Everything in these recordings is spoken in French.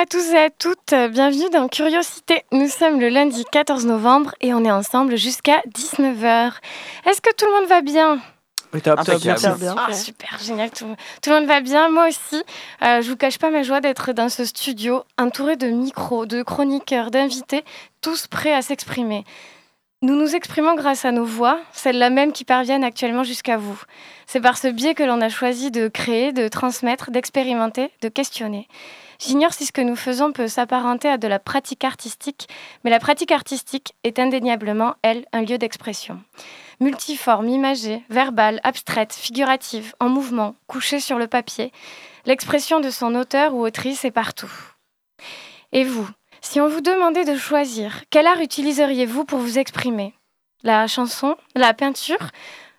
À tous et à toutes, bienvenue dans Curiosité. Nous sommes le lundi 14 novembre et on est ensemble jusqu'à 19h. Est-ce que tout le monde va bien? Oui, top, top, Impeccable. bien, bien. Ah, super, génial, tout, tout le monde va bien, moi aussi. Euh, je vous cache pas ma joie d'être dans ce studio, entouré de micros, de chroniqueurs, d'invités, tous prêts à s'exprimer. Nous nous exprimons grâce à nos voix, celles-là même qui parviennent actuellement jusqu'à vous. C'est par ce biais que l'on a choisi de créer, de transmettre, d'expérimenter, de questionner. J'ignore si ce que nous faisons peut s'apparenter à de la pratique artistique, mais la pratique artistique est indéniablement, elle, un lieu d'expression. Multiforme, imagée, verbale, abstraite, figurative, en mouvement, couchée sur le papier, l'expression de son auteur ou autrice est partout. Et vous, si on vous demandait de choisir, quel art utiliseriez-vous pour vous exprimer? La chanson, la peinture?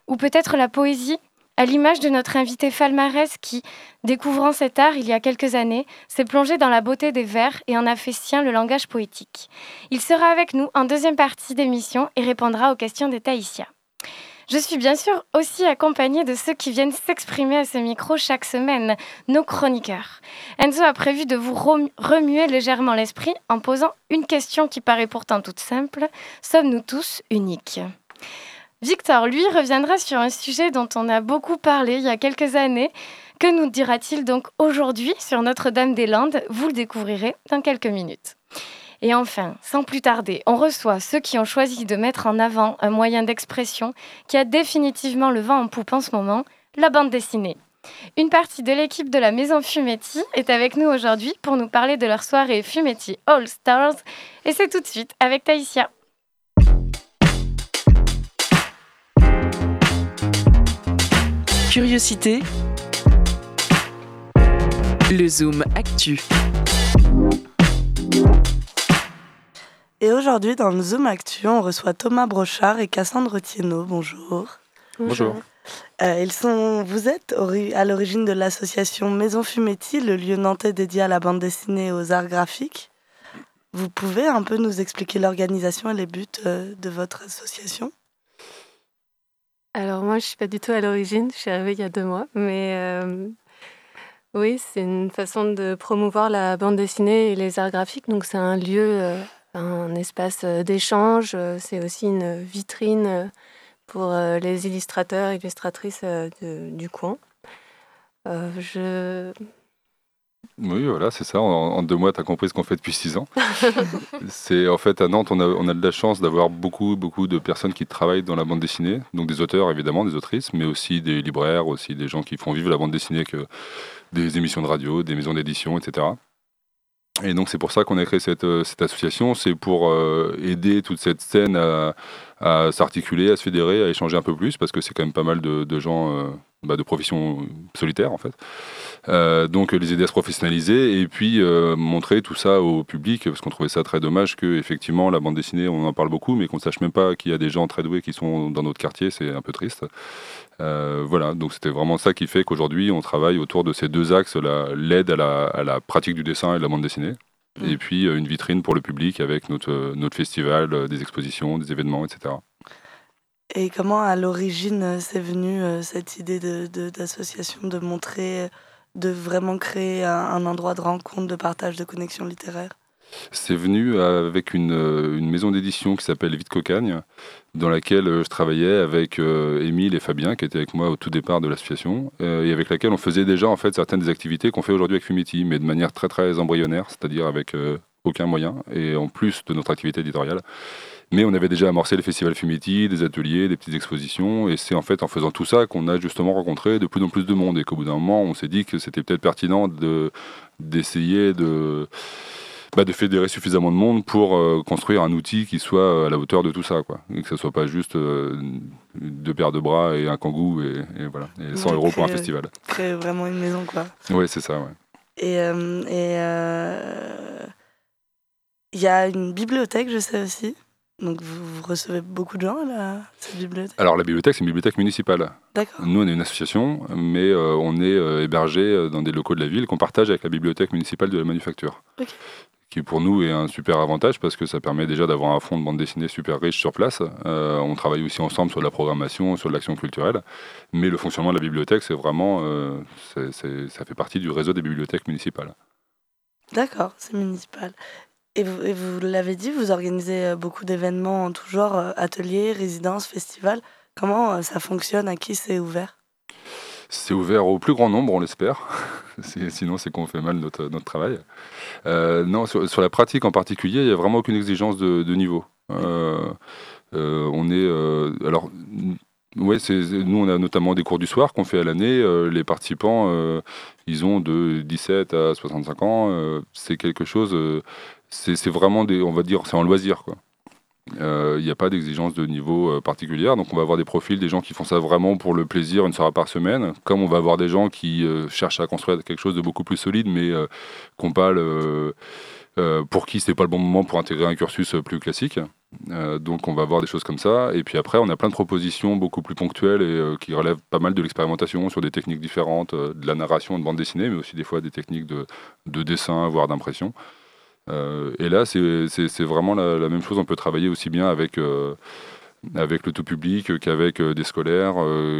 Ou peut-être la poésie? À l'image de notre invité Falmarès qui, découvrant cet art il y a quelques années, s'est plongé dans la beauté des vers et en a fait sien le langage poétique. Il sera avec nous en deuxième partie d'émission et répondra aux questions des Taïsia. Je suis bien sûr aussi accompagnée de ceux qui viennent s'exprimer à ce micro chaque semaine, nos chroniqueurs. Enzo a prévu de vous rem- remuer légèrement l'esprit en posant une question qui paraît pourtant toute simple. Sommes-nous tous uniques? Victor, lui, reviendra sur un sujet dont on a beaucoup parlé il y a quelques années. Que nous dira-t-il donc aujourd'hui sur Notre-Dame-des-Landes Vous le découvrirez dans quelques minutes. Et enfin, sans plus tarder, on reçoit ceux qui ont choisi de mettre en avant un moyen d'expression qui a définitivement le vent en poupe en ce moment, la bande dessinée. Une partie de l'équipe de la Maison Fumetti est avec nous aujourd'hui pour nous parler de leur soirée Fumetti All Stars. Et c'est tout de suite avec Taïsia. Curiosité, le Zoom Actu. Et aujourd'hui, dans le Zoom Actu, on reçoit Thomas Brochard et Cassandre Thienot. Bonjour. Bonjour. Euh, ils sont, vous êtes à l'origine de l'association Maison Fumetti, le lieu nantais dédié à la bande dessinée et aux arts graphiques. Vous pouvez un peu nous expliquer l'organisation et les buts euh, de votre association? Alors moi, je suis pas du tout à l'origine, je suis arrivée il y a deux mois, mais euh, oui, c'est une façon de promouvoir la bande dessinée et les arts graphiques. Donc c'est un lieu, euh, un espace euh, d'échange, c'est aussi une vitrine pour les illustrateurs illustratrices du coin. Je... Oui, voilà, c'est ça. En, en deux mois, tu as compris ce qu'on fait depuis six ans. c'est en fait à Nantes, on a, on a de la chance d'avoir beaucoup, beaucoup de personnes qui travaillent dans la bande dessinée. Donc des auteurs, évidemment, des autrices, mais aussi des libraires, aussi des gens qui font vivre la bande dessinée, que des émissions de radio, des maisons d'édition, etc. Et donc c'est pour ça qu'on a créé cette, euh, cette association, c'est pour euh, aider toute cette scène à, à s'articuler, à se fédérer, à échanger un peu plus, parce que c'est quand même pas mal de, de gens euh, bah, de professions solitaires en fait. Euh, donc les aider à se professionnaliser et puis euh, montrer tout ça au public, parce qu'on trouvait ça très dommage que effectivement la bande dessinée, on en parle beaucoup, mais qu'on sache même pas qu'il y a des gens très doués qui sont dans notre quartier, c'est un peu triste. Euh, voilà, donc c'était vraiment ça qui fait qu'aujourd'hui on travaille autour de ces deux axes, la- l'aide à la, à la pratique du dessin et de la bande dessinée, Mm. et puis une vitrine pour le public avec notre, notre festival, des expositions, des événements, etc. Et comment à l'origine euh, c'est venu euh, cette idée de- de- d'association de, montrer, euh, de vraiment créer un, endroit de rencontre, de partage, de connexion littéraire? C'est venu avec une, euh, une maison d'édition qui s'appelle Vite Cocagne, dans laquelle euh, je travaillais avec euh, Émile et Fabien, qui étaient avec moi au tout départ de l'association, euh, et avec laquelle on faisait déjà en fait certaines des activités qu'on fait aujourd'hui avec Fumetti, mais de manière très très embryonnaire, c'est-à-dire avec euh, aucun moyen, et en plus de notre activité éditoriale. Mais on avait déjà amorcé le festival Fumetti, des ateliers, des petites expositions, et c'est en fait en faisant tout ça qu'on a justement rencontré de plus en plus de monde, et qu'au bout d'un moment, on s'est dit que c'était peut-être pertinent de d'essayer de bah, de fédérer suffisamment de monde pour euh, construire un outil qui soit à la hauteur de tout ça, quoi. Et que ce soit pas juste euh, deux paires de bras et un kangou et, et voilà, et 100 Ouais, euros pour un festival. Créer vraiment une maison, quoi. Ouais, c'est ça, ouais. Et et, euh, il y a une bibliothèque, je sais aussi. Donc vous, recevez beaucoup de gens à cette bibliothèque? Alors la bibliothèque, c'est une bibliothèque municipale. D'accord. Nous, on est une association, mais on est hébergé dans des locaux de la ville qu'on partage avec la bibliothèque municipale de la manufacture. Ok qui pour nous est un super avantage parce que ça permet déjà d'avoir un fond de bande dessinée super riche sur place. Euh, on travaille aussi ensemble sur la programmation, sur l'action culturelle, mais le fonctionnement de la bibliothèque, c'est vraiment, euh, ça fait partie du réseau des bibliothèques municipales. D'accord, c'est municipal. Et vous, l'avez dit, vous organisez euh, beaucoup d'événements en tout genre, ateliers, résidences, festivals. Comment ça fonctionne? À qui c'est ouvert? C'est ouvert au plus grand nombre, on l'espère. Sinon, c'est qu'on fait mal notre, notre travail. Euh, non, sur, la pratique en particulier, il n'y a vraiment aucune exigence de, niveau. Euh, euh, on est. alors. Ouais, nous on a notamment des cours du soir qu'on fait à l'année. les participants, ils ont de 17 à 65 ans. c'est quelque chose. C'est vraiment des, on va dire, c'est en loisir. Euh, il n'y a pas d'exigence de niveau euh, particulière. Donc on va avoir des profils, des gens qui font ça vraiment pour le plaisir, une soirée par semaine, comme on va avoir des gens qui euh, cherchent à construire quelque chose de beaucoup plus solide, mais qu'on pas pour qui c'est pas le bon moment pour intégrer un cursus plus classique. donc on va avoir des choses comme ça. Et puis après, on a plein de propositions beaucoup plus ponctuelles et qui relèvent pas mal de l'expérimentation sur des techniques différentes, de la narration de bande dessinée, mais aussi des fois des techniques de, de dessin, voire d'impression. Euh, et là, c'est vraiment la, même chose. On peut travailler aussi bien avec euh, avec le tout public qu'avec euh, des scolaires,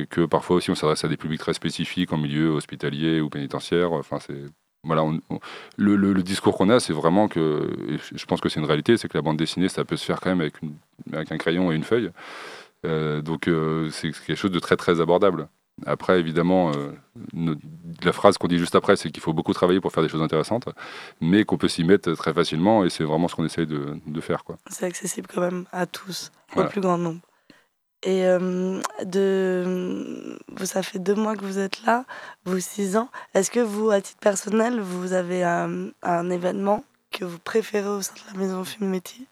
que parfois aussi on s'adresse à des publics très spécifiques en milieu hospitalier ou pénitentiaire. Enfin, c'est voilà, le, discours qu'on a, c'est vraiment que, je pense que c'est une réalité, c'est que la bande dessinée, ça peut se faire quand même avec, avec un crayon et une feuille. donc c'est quelque chose de très très abordable. Après, évidemment, euh, la phrase qu'on dit juste après, c'est qu'il faut beaucoup travailler pour faire des choses intéressantes, mais qu'on peut s'y mettre très facilement, et c'est vraiment ce qu'on essaye de, faire. C'est accessible quand même à tous, au plus grand nombre. Et euh, de, vous, ça fait deux mois que vous êtes là, vous six ans. Est-ce que vous, à titre personnel, vous avez un, événement que vous préférez au sein de la maison Fumetti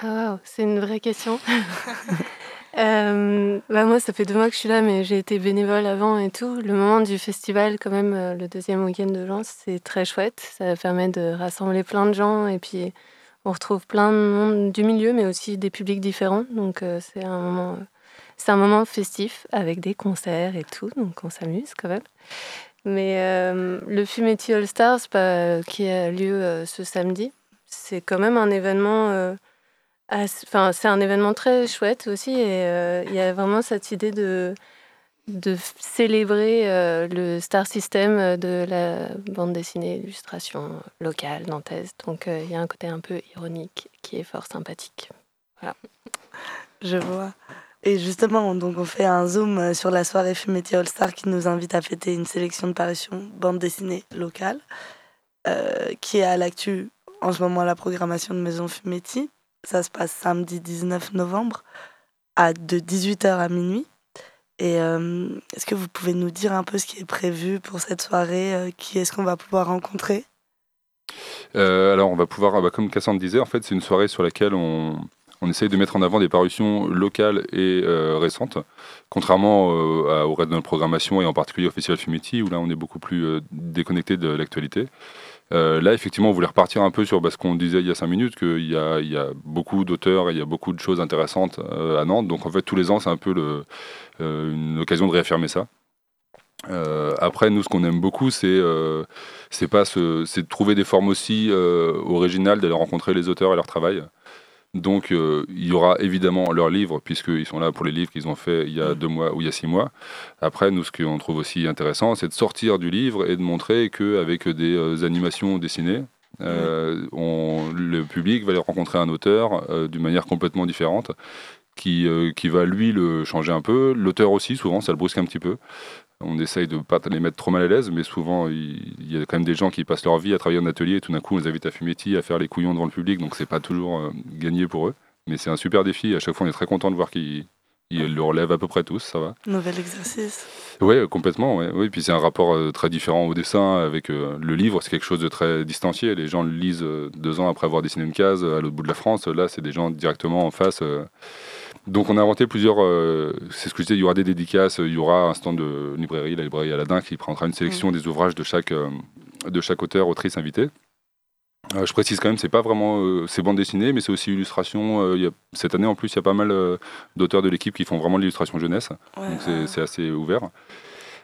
Ah, c'est une vraie question. Euh, bah moi, ça fait deux mois que je suis là, mais j'ai été bénévole avant et tout. Le moment du festival, quand même, euh, le deuxième week-end de Lens, c'est très chouette. Ça permet de rassembler plein de gens et puis on retrouve plein de monde du milieu, mais aussi des publics différents. Donc euh, c'est un moment, c'est un moment festif avec des concerts et tout, donc on s'amuse quand même. Mais le Fumetti All Stars, qui a lieu ce samedi, c'est quand même un événement enfin, c'est un événement très chouette aussi et euh, il y a vraiment cette idée de, célébrer euh, le star system de la bande dessinée illustration locale nantaise. Donc euh, il y a un côté un peu ironique qui est fort sympathique. Voilà. Je vois. Et justement, donc on fait un zoom sur la soirée Fumetti All Star qui nous invite à fêter une sélection de parutions bande dessinée locale qui est à l'actu en ce moment la programmation de Maison Fumetti. Ça se passe samedi 19 novembre à de 18h à minuit. Et euh, est-ce que vous pouvez nous dire un peu ce qui est prévu pour cette soirée euh, Qui est-ce qu'on va pouvoir rencontrer? Euh, Alors, on va pouvoir, bah, comme Cassandre disait, en fait, c'est une soirée sur laquelle on, on essaye de mettre en avant des parutions locales et récentes, contrairement au reste de notre programmation et en particulier au Festival Fumetti, où là, on est beaucoup plus déconnecté de l'actualité. Euh, là, effectivement, on voulait repartir un peu sur ce qu'on disait il y a cinq minutes, qu'il y a, beaucoup d'auteurs et il y a beaucoup de choses intéressantes euh, à Nantes. Donc, en fait, tous les ans, c'est un peu euh, une occasion de réaffirmer ça. après, nous, ce qu'on aime beaucoup, c'est pas c'est de trouver des formes aussi originales, d'aller rencontrer les auteurs et leur travail. Donc, euh, il y aura évidemment leurs livres, puisqu'ils sont là pour les livres qu'ils ont fait il y a mm. deux mois ou il y a six mois. Après, nous, ce qu'on trouve aussi intéressant, c'est de sortir du livre et de montrer qu'avec des euh, animations dessinées, euh, on, le public va aller rencontrer un auteur d'une manière complètement différente. Qui, qui va lui le changer un peu, l'auteur aussi, souvent ça le brusque un petit peu. On essaye de ne pas les mettre trop mal à l'aise, mais souvent, il, y a quand même des gens qui passent leur vie à travailler en atelier et tout d'un coup, on les invite à Fumetti, à faire les couillons devant le public, donc c'est pas toujours euh, gagné pour eux. Mais c'est un super défi. À chaque fois, on est très content de voir qu'ils le relèvent à peu près tous, ça va. Nouvel exercice. Oui, complètement. Ouais. Oui, puis c'est un rapport euh, très différent au dessin avec euh, le livre. C'est quelque chose de très distancié. Les gens le lisent deux ans après avoir dessiné une case à l'autre bout de la France. Là, c'est des gens directement en face. Donc on a inventé plusieurs, euh, c'est ce que je disais, il y aura des dédicaces, il y aura un stand de librairie, la librairie Aladin, qui prendra une sélection mm. des ouvrages de chaque, euh, de chaque auteur, autrice invité. Euh, je précise quand même, c'est pas vraiment euh, c'est bande dessinée, mais c'est aussi illustration. Euh, y a- cette année en plus, il y a pas mal d'auteurs de l'équipe qui font vraiment de l'illustration jeunesse, Ouais, donc c'est- assez ouvert.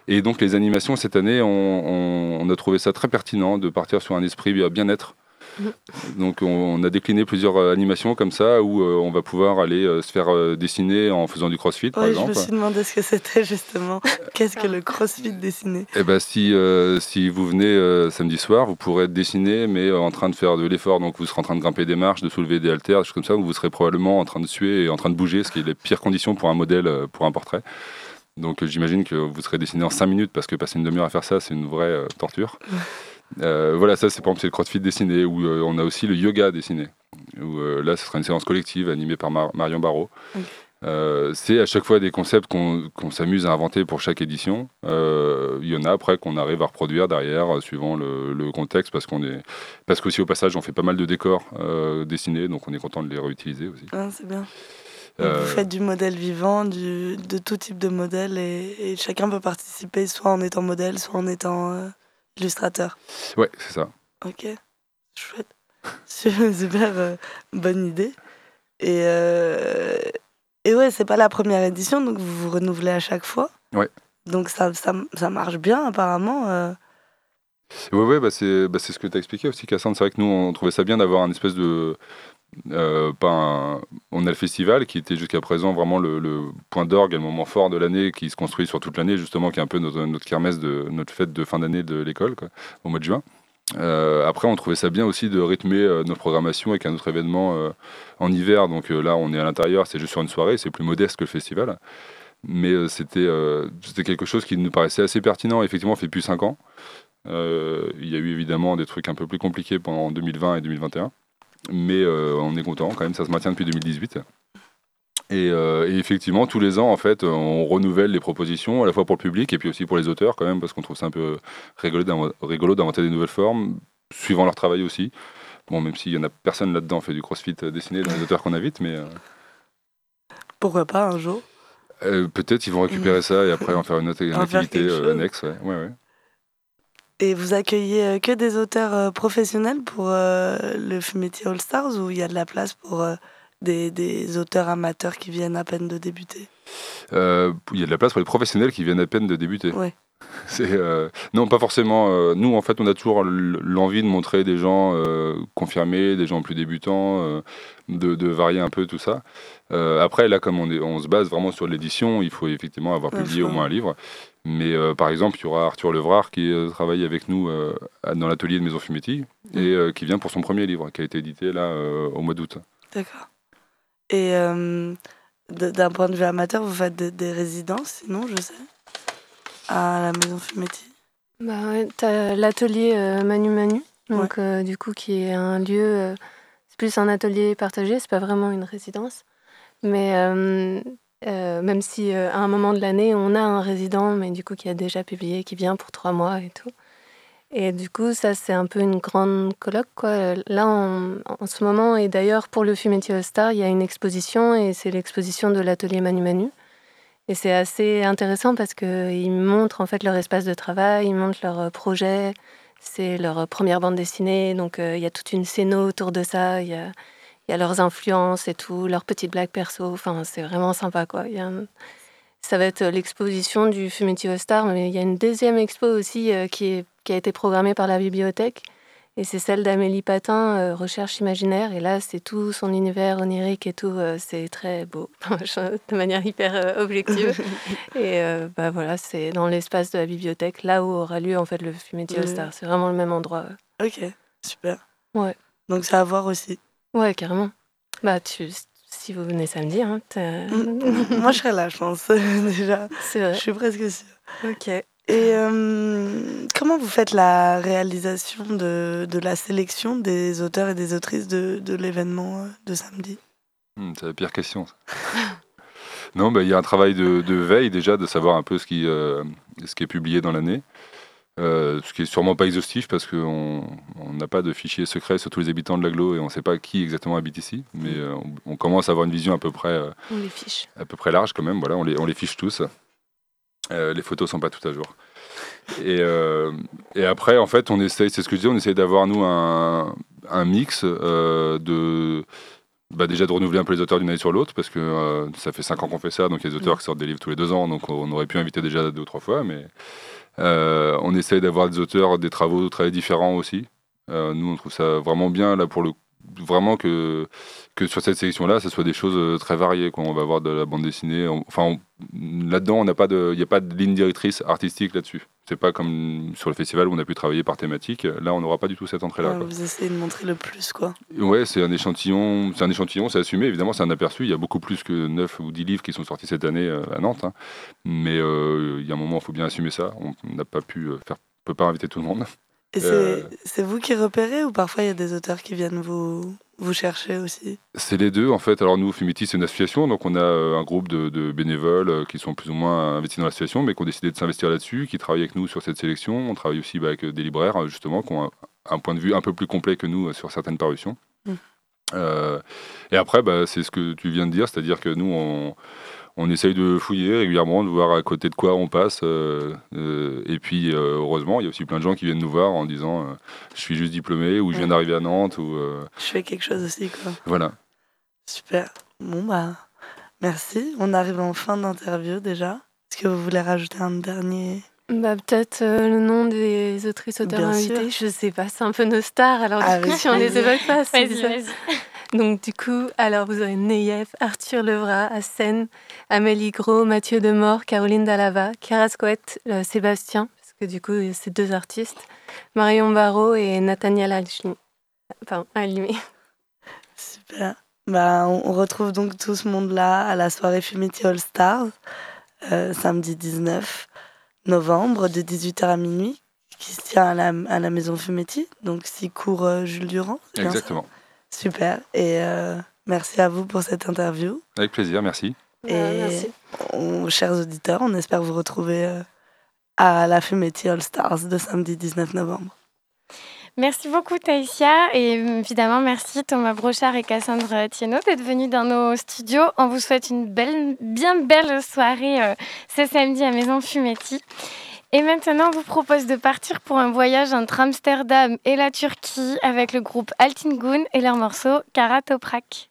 Et donc les animations cette année, on, on- on a trouvé ça très pertinent de partir sur un esprit bien- bien-être. Donc on, on a décliné plusieurs euh, animations comme ça où euh, on va pouvoir aller euh, se faire euh, dessiner en faisant du crossfit par Oui, je exemple. me suis demandé ce que c'était justement. Qu'est-ce que le crossfit dessiné? Eh ben, si, si vous venez samedi soir, vous pourrez être dessiné, mais en train de faire de l'effort. Donc, vous serez en train de grimper des marches, de soulever des haltères, des choses comme ça, vous serez probablement en train de suer et en train de bouger, ce qui est les pires conditions pour un modèle, pour un portrait. Donc, j'imagine que vous serez dessiné en 5 minutes, parce que passer une demi-heure à faire ça, c'est une vraie torture. Euh, voilà, ça, c'est par exemple le crossfit dessiné, où euh, on a aussi le yoga dessiné. Où, euh, là, ce sera une séance collective animée par Mar- Marion Barrault. C'est à chaque fois des concepts qu'on qu'on s'amuse à inventer pour chaque édition. Il y en a après qu'on arrive à reproduire derrière, suivant le, le contexte, parce qu'on est, parce qu'aussi au passage, on fait pas mal de décors dessinés, donc on est content de les réutiliser aussi. Ah, C'est bien. Vous faites du modèle vivant, du, de tout type de modèle, et, et chacun peut participer soit en étant modèle, soit en étant illustrateur. ouais, c'est ça. Ok, chouette. Super euh, bonne idée. Et, euh, et ouais, c'est pas la première édition, donc vous vous renouvelez à chaque fois. Ouais. Donc ça, ça, ça marche bien apparemment. euh. Ouais, ouais, bah c'est bah c'est ce que tu as expliqué aussi, Cassandre. C'est vrai que nous, on trouvait ça bien d'avoir un espèce de. Euh, on a le festival qui était jusqu'à présent vraiment le, point d'orgue et le moment fort de l'année qui se construit sur toute l'année, justement, qui est un peu notre, kermesse, de, notre fête de fin d'année de l'école, au mois de juin. Euh, après, on trouvait ça bien aussi de rythmer euh, notre programmation avec un autre événement euh, en hiver. Donc là, on est à l'intérieur, c'est juste sur une soirée, c'est plus modeste que le festival. Mais c'était quelque chose qui nous paraissait assez pertinent. Effectivement, on fait plus 5 ans. Il y a eu évidemment des trucs un peu plus compliqués pendant 2020 et 2021. Mais euh, on est content quand même, ça se maintient depuis 2018. Et, euh, et effectivement, tous les ans, en fait, on renouvelle les propositions, à la fois pour le public et puis aussi pour les auteurs, quand même, parce qu'on trouve ça un peu rigolo d'inv- rigolo d'inventer des nouvelles formes, suivant leur travail aussi. Bon, même s'il y en a personne là-dedans fait du crossfit euh, dessiné dans les auteurs qu'on invite, mais euh, Pourquoi pas un jour? Euh, peut-être ils vont récupérer ça et après en faire une autre une activité annexe. Ouais, ouais, ouais. Et vous accueillez euh, que des auteurs euh, professionnels pour euh, le Fumetti All Stars ou il y a de la place pour des, des auteurs amateurs qui viennent à peine de débuter? Euh, Il y a de la place pour les professionnels qui viennent à peine de débuter. Ouais. C'est, euh, non, pas forcément. euh, nous, en fait, on a toujours l'envie de montrer des gens euh, confirmés, des gens plus débutants, de, de varier un peu tout ça. Après, là, comme on, est, on se base vraiment sur l'édition, il faut effectivement avoir publié au moins un livre. Mais euh, par exemple, il y aura Arthur Levrard qui euh, travaille avec nous euh, dans l'atelier de Maison Fumetti et euh, qui vient pour son premier livre, qui a été édité là euh, au mois d'août. D'accord. Et euh, d'un point de vue amateur, vous faites des- des résidences, sinon, je sais, à la Maison Fumetti? Bah ouais, t'as l'atelier euh, Manu Manu, donc euh, du coup qui est un lieu, euh, c'est plus un atelier partagé, c'est pas vraiment une résidence, mais euh, même si euh, à un moment de l'année on a un résident, mais du coup qui a déjà publié, qui vient pour trois mois et tout. Et du coup, ça, c'est un peu une grande colloque. Quoi. Là, en ce moment, et d'ailleurs, pour le Fumetti All Star, il y a une exposition, et c'est l'exposition de l'atelier Manu Manu. Et c'est assez intéressant parce qu'ils montrent en fait leur espace de travail, ils montrent leur euh, projet. C'est leur première bande dessinée, donc il y a toute une scéno autour de ça. Il y a leurs influences et tout, leurs petites blagues perso. Enfin, c'est vraiment sympa, quoi. Il y a un- Ça va être l'exposition du Fumetti All Star, mais il y a une deuxième expo aussi euh, qui, est, qui a été programmée par la bibliothèque. Et c'est celle d'Amélie Patin, euh, Recherche imaginaire. Et là, c'est tout son univers onirique et tout. euh, c'est très beau, de manière hyper euh, objective. et euh, bah, voilà, c'est dans l'espace de la bibliothèque, là où aura lieu en fait le Fumetti Le- Star. C'est vraiment le même endroit. Ok, super. Ouais. Donc c'est à voir aussi. Ouais, carrément. Bah, tu, si vous venez samedi, hein, Moi, je serai là, je pense, déjà. c'est Je vrai. suis presque sûre. Ok. Et euh, comment vous faites la réalisation de, de la sélection des auteurs et des autrices de, de l'événement euh, de samedi? Hmm, c'est la pire question. ça. non, bah, il y a un travail de, de veille déjà, de savoir un peu ce qui, euh, ce qui est publié dans l'année. Euh, ce qui est sûrement pas exhaustif parce qu'on on n'a pas de fichier secret sur tous les habitants de l'agglo et on ne sait pas qui exactement habite ici. Mais euh, on, on commence à avoir une vision à peu près, euh, On les fiche. à peu près large quand même. Voilà, on les, on les fiche tous. Les photos sont pas toutes à jour. Et, et après, en fait, on essaye, c'est ce que je disais, on essaye d'avoir nous un, un mix de bah déjà de renouveler un peu les auteurs d'une année sur l'autre, parce que euh, ça fait cinq ans qu'on fait ça, donc il y a des auteurs mm. qui sortent des livres tous les deux ans, donc on aurait pu inviter déjà deux ou trois fois, mais on essaye d'avoir des auteurs, des travaux très différents aussi. Euh, nous, on trouve ça vraiment bien, là, pour le vraiment que, que sur cette sélection-là, ce soit des choses très variées. Quoi. On va avoir de la bande dessinée. enfin, là-dedans, il n'y a pas de ligne directrice artistique là-dessus. C'est pas comme sur le festival où on a pu travailler par thématique. Là, on n'aura pas du tout cette entrée-là. vous essayez de montrer le plus, quoi. Ouais, c'est un échantillon, c'est un échantillon, c'est assumé. Évidemment, c'est un aperçu. Il y a beaucoup plus que 9 ou 10 livres qui sont sortis cette année euh, à Nantes. Hein. Mais euh, il y a un moment, il faut bien assumer ça. On n'a pas pu euh, faire, peut pas inviter tout le monde. Et c'est vous qui repérez ou parfois il y a des auteurs qui viennent vous vous cherchez aussi? C'est les deux en fait. Alors nous, Fumiti, c'est une association, donc on a euh, un groupe de, bénévoles euh, qui sont plus ou moins investis dans l'association, mais qui ont décidé de s'investir là-dessus, qui travaillent avec nous sur cette sélection. On travaille aussi bah, avec des libraires, justement, qui ont un, point de vue un peu plus complet que nous euh, sur certaines parutions. Mmh. et après, bah, c'est ce que tu viens de dire, c'est-à-dire que nous, on on essaye de fouiller régulièrement, de voir à côté de quoi on passe. Euh, euh, et puis, euh, heureusement, il y a aussi plein de gens qui viennent nous voir en disant Je suis juste diplômé ou je viens d'arriver à Nantes. Ou, Je fais quelque chose aussi. Quoi. Voilà. Super. Bon, bah, merci. On arrive en fin d'interview déjà. Est-ce que vous voulez rajouter un dernier? Bah, Peut-être le nom des autrices auteurs invités. Je sais pas, c'est un peu nos stars. Alors, du coup, si on les évoque pas, c'est donc du coup, alors vous aurez Neyef, Arthur Levra, Assen, Amélie Gros, Mathieu Demort, Caroline Dalava, Carascoët, euh, Sébastien, parce que du coup c'est deux artistes, Marion Barrault et Nathaniel Alchimi. Enfin, Alimi. Super. Bah, on retrouve donc tout ce monde-là à la soirée Fumiti All Stars, euh, samedi 19 novembre, de 18h à minuit, qui se tient à la, à la maison Fumetti, donc si court euh, Jules Durand. Exactement. Super. Et euh, merci à vous pour cette interview. Avec plaisir, merci. Et chers auditeurs, on espère vous retrouver euh, à la Fumetti All Stars de samedi 19 novembre. Merci beaucoup Taïsia et évidemment merci Thomas Brochard et Cassandre Thienot d'être venus dans nos studios. On vous souhaite une belle, bien belle soirée euh, ce samedi à Maison Fumetti. Et maintenant, on vous propose de partir pour un voyage entre Amsterdam et la Turquie avec le groupe Altingun et leur morceau Karatoprak.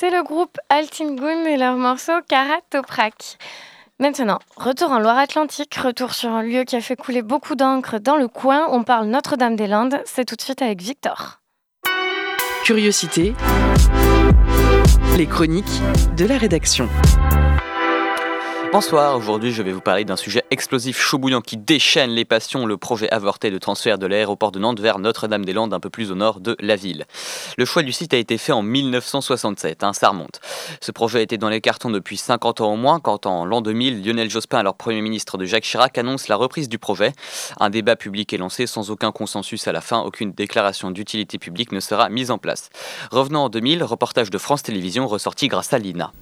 C'était le groupe Altingun et leur morceau Karat Toprak. Maintenant, retour en Loire-Atlantique, retour sur un lieu qui a fait couler beaucoup d'encre dans le coin. On parle Notre-Dame-des-Landes. C'est tout de suite avec Victor. Curiosité. Les chroniques de la rédaction. Bonsoir, aujourd'hui je vais vous parler d'un sujet explosif chaud bouillant qui déchaîne les passions, le projet avorté de transfert de l'aéroport de Nantes vers Notre-Dame-des-Landes un peu plus au nord de la ville. Le choix du site a été fait en 1967, hein, ça remonte. Ce projet été dans les cartons depuis 50 ans au moins quand en l'an 2000, Lionel Jospin, alors Premier ministre de Jacques Chirac, annonce la reprise du projet. Un débat public est lancé sans aucun consensus à la fin, aucune déclaration d'utilité publique ne sera mise en place. Revenant en 2000, reportage de France Télévisions ressorti grâce à l'INA.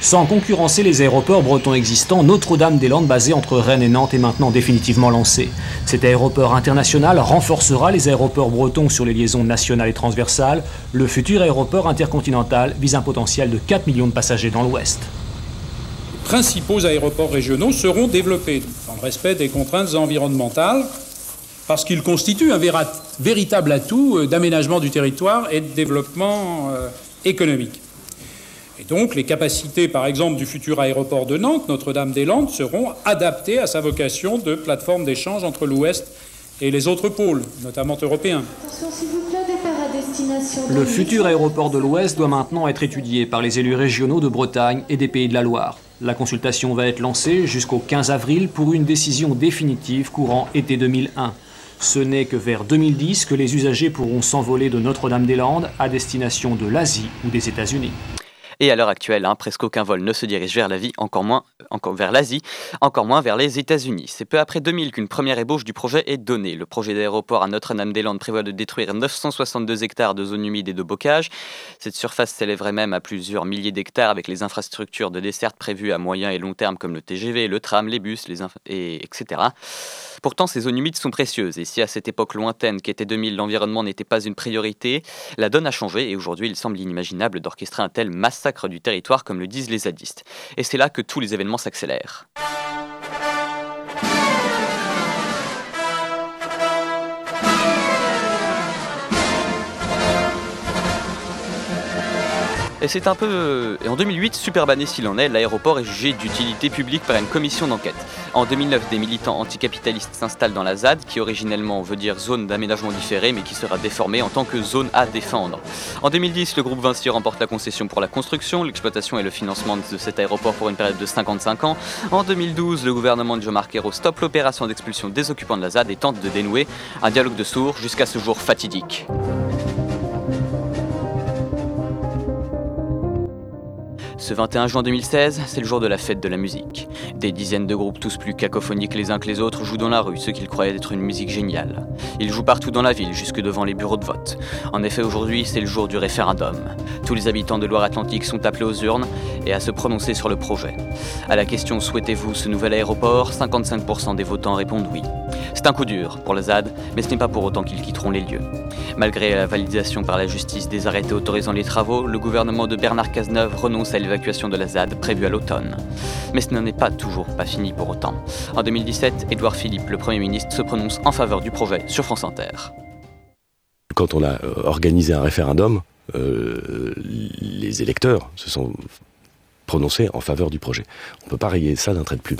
Sans concurrencer les aéroports bretons existants, Notre-Dame-des-Landes, basé entre Rennes et Nantes, est maintenant définitivement lancé. Cet aéroport international renforcera les aéroports bretons sur les liaisons nationales et transversales. Le futur aéroport intercontinental vise un potentiel de 4 millions de passagers dans l'Ouest. Les principaux aéroports régionaux seront développés dans le respect des contraintes environnementales parce qu'ils constituent un véritable atout euh, d'aménagement du territoire et de développement euh, économique. Et donc, les capacités, par exemple, du futur aéroport de Nantes, Notre-Dame-des-Landes, seront adaptées à sa vocation de plateforme d'échange entre l'Ouest et les autres pôles, notamment européens. Le futur aéroport de l'Ouest doit maintenant être étudié par les élus régionaux de Bretagne et des Pays de la Loire. La consultation va être lancée jusqu'au 15 avril pour une décision définitive courant été 2001. Ce n'est que vers 2010 que les usagers pourront s'envoler de Notre-Dame-des-Landes à destination de l'Asie ou des États-Unis. Et à l'heure actuelle, hein, presque aucun vol ne se dirige vers la encore moins vers l'Asie, encore moins vers les États-Unis. C'est peu après 2000 qu'une première ébauche du projet est donnée. Le projet d'aéroport à Notre-Dame-des-Landes prévoit de détruire 962 hectares de zones humides et de bocage. Cette surface s'élèverait même à plusieurs milliers d'hectares avec les infrastructures de desserte prévues à moyen et long terme comme le TGV, le tram, les bus, etc. Pourtant, ces zones humides sont précieuses et si à cette époque lointaine qu'était 2000, l'environnement n'était pas une priorité, la donne a changé et aujourd'hui il semble inimaginable d'orchestrer un tel massacre du territoire comme le disent les zadistes. Et c'est là que tous les événements s'accélèrent. Et c'est un peu. Et en 2008, superbe année s'il en est, l'aéroport est jugé d'utilité publique par une commission d'enquête. En 2009, des militants anticapitalistes s'installent dans la ZAD, qui originellement veut dire zone d'aménagement différé, mais qui sera déformée en tant que zone à défendre. En 2010, le groupe Vinci remporte la concession pour la construction, l'exploitation et le financement de cet aéroport pour une période de 55 ans. En 2012, le gouvernement de Jean Marquero stoppe l'opération d'expulsion des occupants de la ZAD et tente de dénouer un dialogue de sourds jusqu'à ce jour fatidique. Ce 21 juin 2016, c'est le jour de la fête de la musique. Des dizaines de groupes, tous plus cacophoniques les uns que les autres, jouent dans la rue ce qu'ils croyaient être une musique géniale. Ils jouent partout dans la ville, jusque devant les bureaux de vote. En effet, aujourd'hui, c'est le jour du référendum. Tous les habitants de Loire-Atlantique sont appelés aux urnes et à se prononcer sur le projet. À la question Souhaitez-vous ce nouvel aéroport? 55% des votants répondent oui. C'est un coup dur pour la ZAD, mais ce n'est pas pour autant qu'ils quitteront les lieux. Malgré la validation par la justice des arrêtés autorisant les travaux, le gouvernement de Bernard Cazeneuve renonce à l'évacuation de la ZAD prévue à l'automne. Mais ce n'en est pas toujours pas fini pour autant. En 2017, Édouard Philippe, le Premier ministre, se prononce en faveur du projet sur France Inter. Quand on a euh, organisé un référendum, euh, les électeurs se sont prononcés en faveur du projet. On ne peut pas rayer ça d'un trait de plume.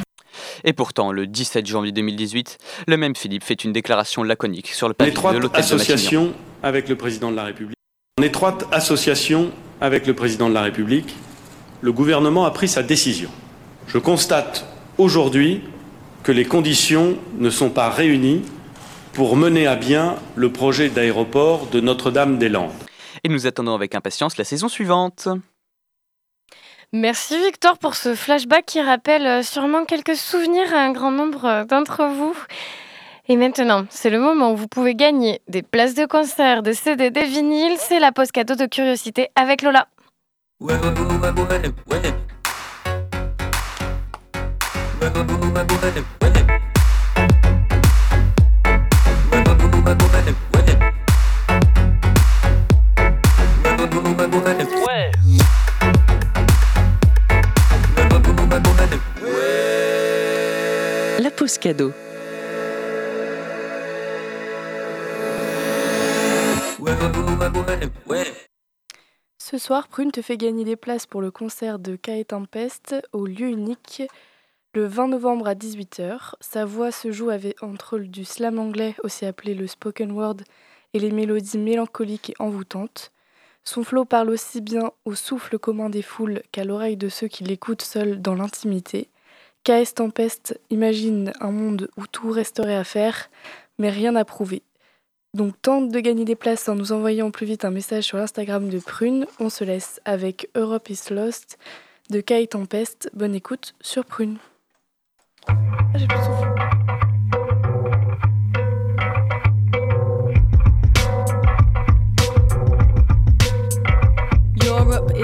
Et pourtant, le 17 janvier 2018, le même Philippe fait une déclaration laconique sur le pavillon de l'hôtel de avec le président de la République. En étroite association avec le président de la République, le gouvernement a pris sa décision. Je constate aujourd'hui que les conditions ne sont pas réunies pour mener à bien le projet d'aéroport de Notre-Dame-des-Landes. Et nous attendons avec impatience la saison suivante. Merci Victor pour ce flashback qui rappelle euh, sûrement quelques souvenirs à un grand nombre euh, d'entre vous. Et maintenant, c'est le moment où vous pouvez gagner des places de concert, des CD, des vinyles. C'est la pause cadeau de curiosité avec Lola. La pause cadeau. Ce soir, Prune te fait gagner des places pour le concert de Cae Tempest au lieu unique le 20 novembre à 18h. Sa voix se joue avec, entre du slam anglais, aussi appelé le spoken word, et les mélodies mélancoliques et envoûtantes. Son flow parle aussi bien au souffle commun des foules qu'à l'oreille de ceux qui l'écoutent seuls dans l'intimité. KS Tempest imagine un monde où tout resterait à faire, mais rien à prouver. Donc tente de gagner des places en nous envoyant plus vite un message sur l'Instagram de Prune. On se laisse avec Europe is Lost de Kai Tempest. Bonne écoute sur Prune. Ah.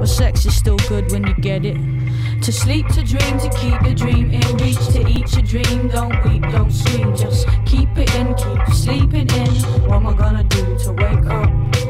But sex is still good when you get it. To sleep, to dream, to keep the dream in reach, to eat your dream. Don't weep, don't scream, just keep it in, keep sleeping in. What am I gonna do to wake up?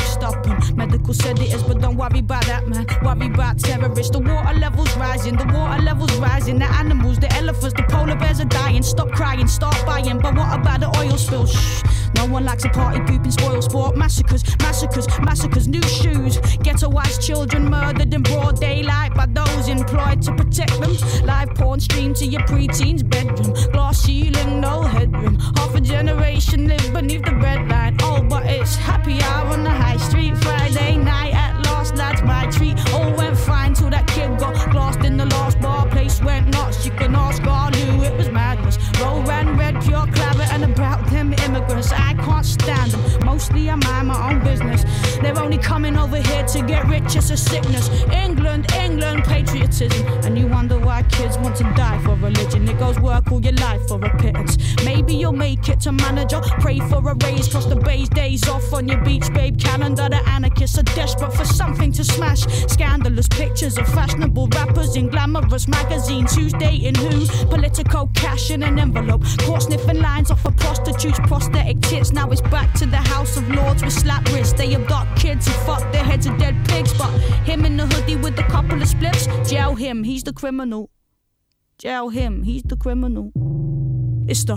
stopping. Medical said it is, but don't worry about that, man. Worry about terrorists. The water levels rising, the water levels rising. The animals, the elephants, the polar bears are dying. Stop crying, start buying. But what about the oil spill? Shh. No one likes a party pooping spoil sport. Massacres, massacres, massacres. New shoes. Ghettoized children murdered in broad daylight by those employed to protect them. Live porn streamed to your preteen's bedroom. Glass ceiling, no headroom. Half a generation live beneath the red breadline. Oh, but it's happy hour on the high street. Friday night at last, that's my treat. All went fine till that kid got glassed in the last bar. Place went nuts. Coming over here to get rich. It's a sickness. England, England, patriotism. And you wonder why kids want to die for religion. It goes work all your life for a pittance. Maybe you'll make it to manager. Pray for a raise, cross the bay's days off on your beach, babe calendar. The anarchists are desperate for something to smash. Scandalous pictures of fashionable rappers in glamorous magazines. Who's dating who? Political cash in an envelope. Caught sniffing lines off of prostitutes, prosthetic tits. Now it's back to the House of Lords with slap wrists. They abduct kids who fuck their heads of dead pigs. But him in the hoodie with a couple of spliffs, jail him, he's the criminal. Jail him, he's the criminal. It's the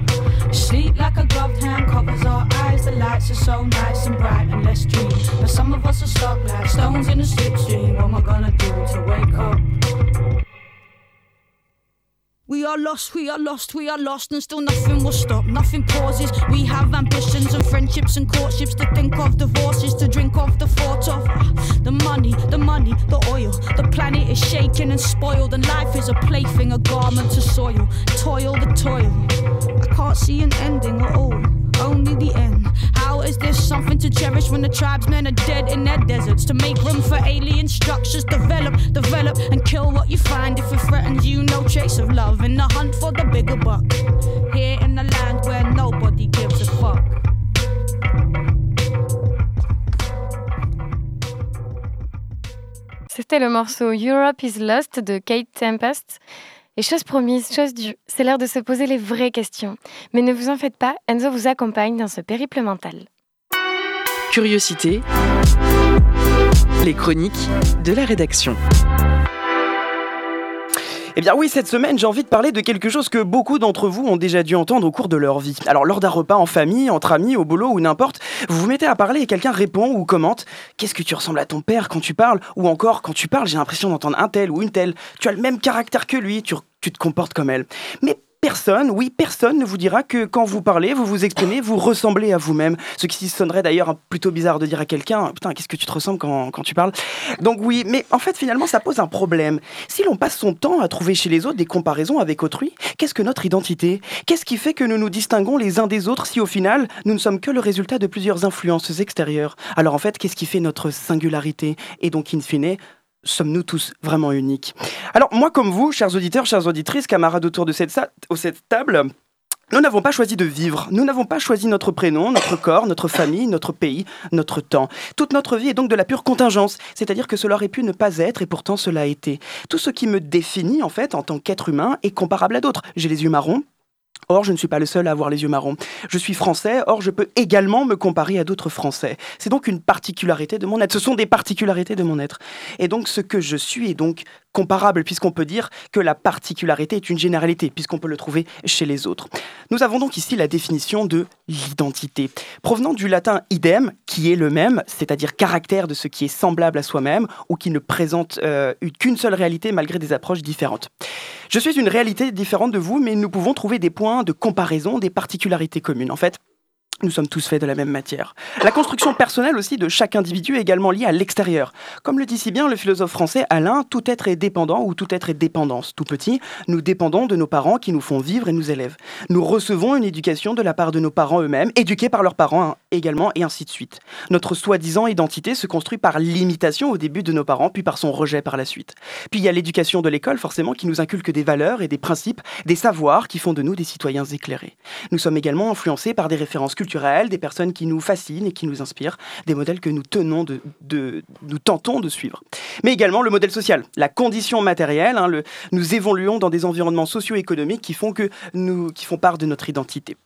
Sleep like a gloved hand covers our eyes. The lights are so nice and bright and let's dream. But some of us are stuck like stones in a slipstream. What am I gonna do to wake up? We are lost, we are lost, we are lost, and still nothing will stop, nothing pauses. We have ambitions and friendships and courtships to think of, divorces to drink of, the thought of the money, the money, the oil. The planet is shaken and spoiled, and life is a plaything, a garment to soil. Toil, the toil. I can't see an ending at all, only the end. How is this something to cherish when the tribesmen are dead in their deserts? To make room for alien structures, develop, develop, and kill what you find if it threatens. No trace of love in the hunt for the bigger buck. Here in the land where nobody gives a fuck. C'était le morceau Europe is Lost de Kate Tempest. Et chose promise, chose due, c'est l'heure de se poser les vraies questions. Mais ne vous en faites pas, Enzo vous accompagne dans ce périple mental. Curiosité. Les chroniques de la rédaction. Eh bien oui, cette semaine, j'ai envie de parler de quelque chose que beaucoup d'entre vous ont déjà dû entendre au cours de leur vie. Alors lors d'un repas en famille, entre amis, au boulot ou n'importe, vous vous mettez à parler et quelqu'un répond ou commente Qu'est-ce que tu ressembles à ton père quand tu parles? Ou encore, quand tu parles, j'ai l'impression d'entendre un tel ou une telle. Tu as le même caractère que lui, tu, tu te comportes comme elle. Mais Personne, oui, personne ne vous dira que quand vous parlez, vous vous exprimez, vous ressemblez à vous-même. Ce qui sonnerait d'ailleurs plutôt bizarre de dire à quelqu'un Putain, qu'est-ce que tu te ressembles quand, tu parles? Donc, oui, mais en fait, finalement, ça pose un problème. Si l'on passe son temps à trouver chez les autres des comparaisons avec autrui, qu'est-ce que notre identité? Qu'est-ce qui fait que nous nous distinguons les uns des autres si au final, nous ne sommes que le résultat de plusieurs influences extérieures? Alors en fait, qu'est-ce qui fait notre singularité? Et donc, in fine, sommes-nous tous vraiment uniques? Alors moi comme vous, chers auditeurs, chères auditrices, camarades autour de cette, cette table, nous n'avons pas choisi de vivre, nous n'avons pas choisi notre prénom, notre corps, notre famille, notre pays, notre temps. Toute notre vie est donc de la pure contingence, c'est-à-dire que cela aurait pu ne pas être et pourtant cela a été. Tout ce qui me définit en fait en tant qu'être humain est comparable à d'autres. J'ai les yeux marrons, Or, je ne suis pas le seul à avoir les yeux marrons. Je suis français, or je peux également me comparer à d'autres français. C'est donc une particularité de mon être. Ce sont des particularités de mon être. Et donc, ce que je suis est donc comparable, puisqu'on peut dire que la particularité est une généralité, puisqu'on peut le trouver chez les autres. Nous avons donc ici la définition de l'identité, provenant du latin idem, qui est le même, c'est-à-dire caractère de ce qui est semblable à soi-même, ou qui ne présente euh, qu'une seule réalité malgré des approches différentes. Je suis une réalité différente de vous, mais nous pouvons trouver des points de comparaison, des particularités communes. En fait, nous sommes tous faits de la même matière. La construction personnelle aussi de chaque individu est également liée à l'extérieur. Comme le dit si bien le philosophe français Alain, tout être est dépendant ou tout être est dépendance. Tout petit, nous dépendons de nos parents qui nous font vivre et nous élèvent. Nous recevons une éducation de la part de nos parents eux-mêmes, éduqués par leurs parents hein, également, et ainsi de suite. Notre soi-disant identité se construit par l'imitation au début de nos parents, puis par son rejet par la suite. Puis il y a l'éducation de l'école, forcément, qui nous inculque des valeurs et des principes, des savoirs qui font de nous des citoyens éclairés. Nous sommes également influencés par des références culturelles, des personnes qui nous fascinent et qui nous inspirent, des modèles que nous tenons de, nous tentons de suivre. Mais également le modèle social, la condition matérielle. hein, nous évoluons dans des environnements socio-économiques qui font que qui font part de notre identité.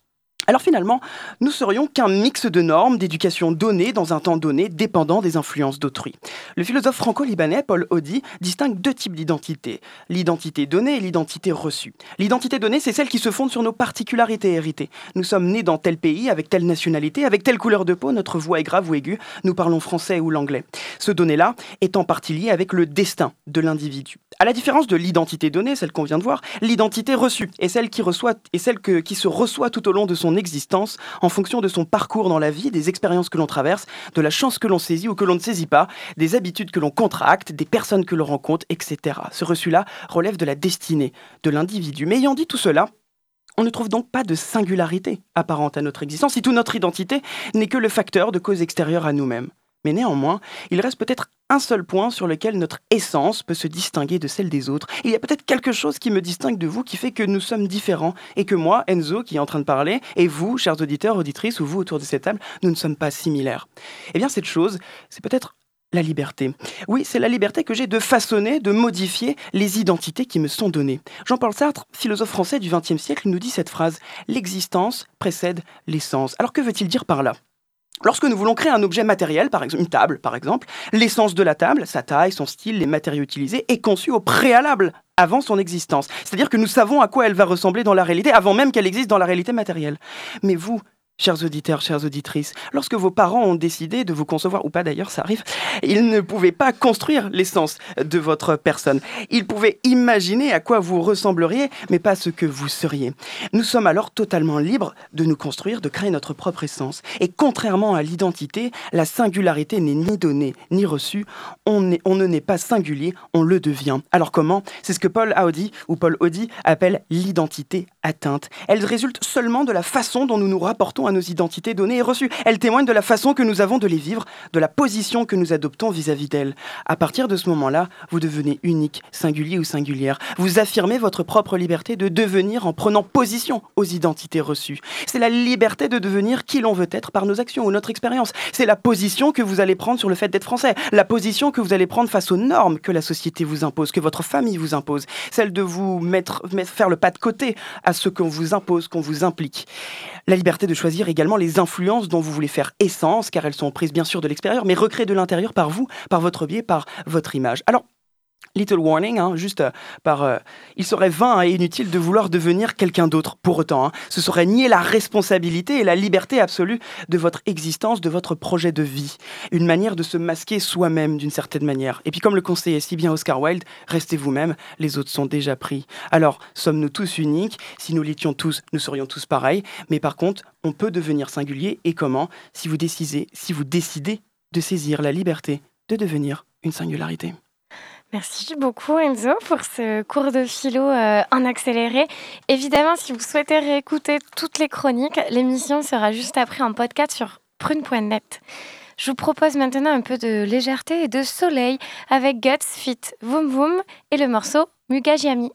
Alors finalement, nous serions qu'un mix de normes, d'éducation données dans un temps donné, dépendant des influences d'autrui. Le philosophe franco-libanais Paul Audi distingue deux types d'identité, l'identité donnée et l'identité reçue. L'identité donnée, c'est celle qui se fonde sur nos particularités héritées. Nous sommes nés dans tel pays, avec telle nationalité, avec telle couleur de peau, notre voix est grave ou aiguë, nous parlons français ou l'anglais. Ce donné-là est en partie lié avec le destin de l'individu. À la différence de l'identité donnée, celle qu'on vient de voir, l'identité reçue est celle qui qui se reçoit tout au long de son existence en fonction de son parcours dans la vie, des expériences que l'on traverse, de la chance que l'on saisit ou que l'on ne saisit pas, des habitudes que l'on contracte, des personnes que l'on rencontre, etc. Ce reçu-là relève de la destinée de l'individu. Mais ayant dit tout cela, on ne trouve donc pas de singularité apparente à notre existence si toute notre identité n'est que le facteur de cause extérieure à nous-mêmes. Mais néanmoins, il reste peut-être un seul point sur lequel notre essence peut se distinguer de celle des autres. Il y a peut-être quelque chose qui me distingue de vous, qui fait que nous sommes différents, et que moi, Enzo, qui est en train de parler, et vous, chers auditeurs, auditrices, ou vous autour de cette table, nous ne sommes pas similaires. Eh bien, cette chose, c'est peut-être la liberté. Oui, c'est la liberté que j'ai de façonner, de modifier les identités qui me sont données. Jean-Paul Sartre, philosophe français du XXe siècle, nous dit cette phrase L'existence précède l'essence. Alors que veut-il dire par là? Lorsque nous voulons créer un objet matériel, par exemple une table par exemple, l'essence de la table, sa taille, son style, les matériaux utilisés, est conçue au préalable avant son existence. C'est-à-dire que nous savons à quoi elle va ressembler dans la réalité avant même qu'elle existe dans la réalité matérielle. Mais vous, Chers auditeurs, chères auditrices, lorsque vos parents ont décidé de vous concevoir, ou pas d'ailleurs, ça arrive, ils ne pouvaient pas construire l'essence de votre personne. Ils pouvaient imaginer à quoi vous ressembleriez, mais pas ce que vous seriez. Nous sommes alors totalement libres de nous construire, de créer notre propre essence. Et contrairement à l'identité, la singularité n'est ni donnée ni reçue. On, ne n'est pas singulier, on le devient. Alors comment? C'est ce que Paul Audi, ou Paul Audi, appelle l'identité atteinte. Elle résulte seulement de la façon dont nous nous rapportons à nos identités données et reçues. Elle témoigne de la façon que nous avons de les vivre, de la position que nous adoptons vis-à-vis d'elles. À partir de ce moment-là, vous devenez unique, singulier ou singulière. Vous affirmez votre propre liberté de devenir en prenant position aux identités reçues. C'est la liberté de devenir qui l'on veut être par nos actions ou notre expérience. C'est la position que vous allez prendre sur le fait d'être français, la position que vous allez prendre face aux normes que la société vous impose, que votre famille vous impose, celle de vous mettre- faire le pas de côté à ce qu'on vous impose, qu'on vous implique. La liberté de choisir également les influences dont vous voulez faire essence, car elles sont prises bien sûr de l'extérieur, mais recréées de l'intérieur par vous, par votre biais, par votre image. Alors, Little warning, hein, juste euh, par. euh, il serait vain et inutile de vouloir devenir quelqu'un d'autre pour autant. hein. Ce serait nier la responsabilité et la liberté absolue de votre existence, de votre projet de vie. Une manière de se masquer soi-même d'une certaine manière. Et puis, comme le conseillait si bien Oscar Wilde, restez vous-même, les autres sont déjà pris. Alors, sommes-nous tous uniques? Si nous l'étions tous, nous serions tous pareils. Mais par contre, on peut devenir singulier et comment? Si vous décidez, si vous décidez de saisir la liberté de devenir une singularité. Merci beaucoup Enzo pour ce cours de philo euh, en accéléré. Évidemment, si vous souhaitez réécouter toutes les chroniques, l'émission sera juste après en podcast sur prune.net. Je vous propose maintenant un peu de légèreté et de soleil avec Guts Fit Voom Voom et le morceau Mugajiami.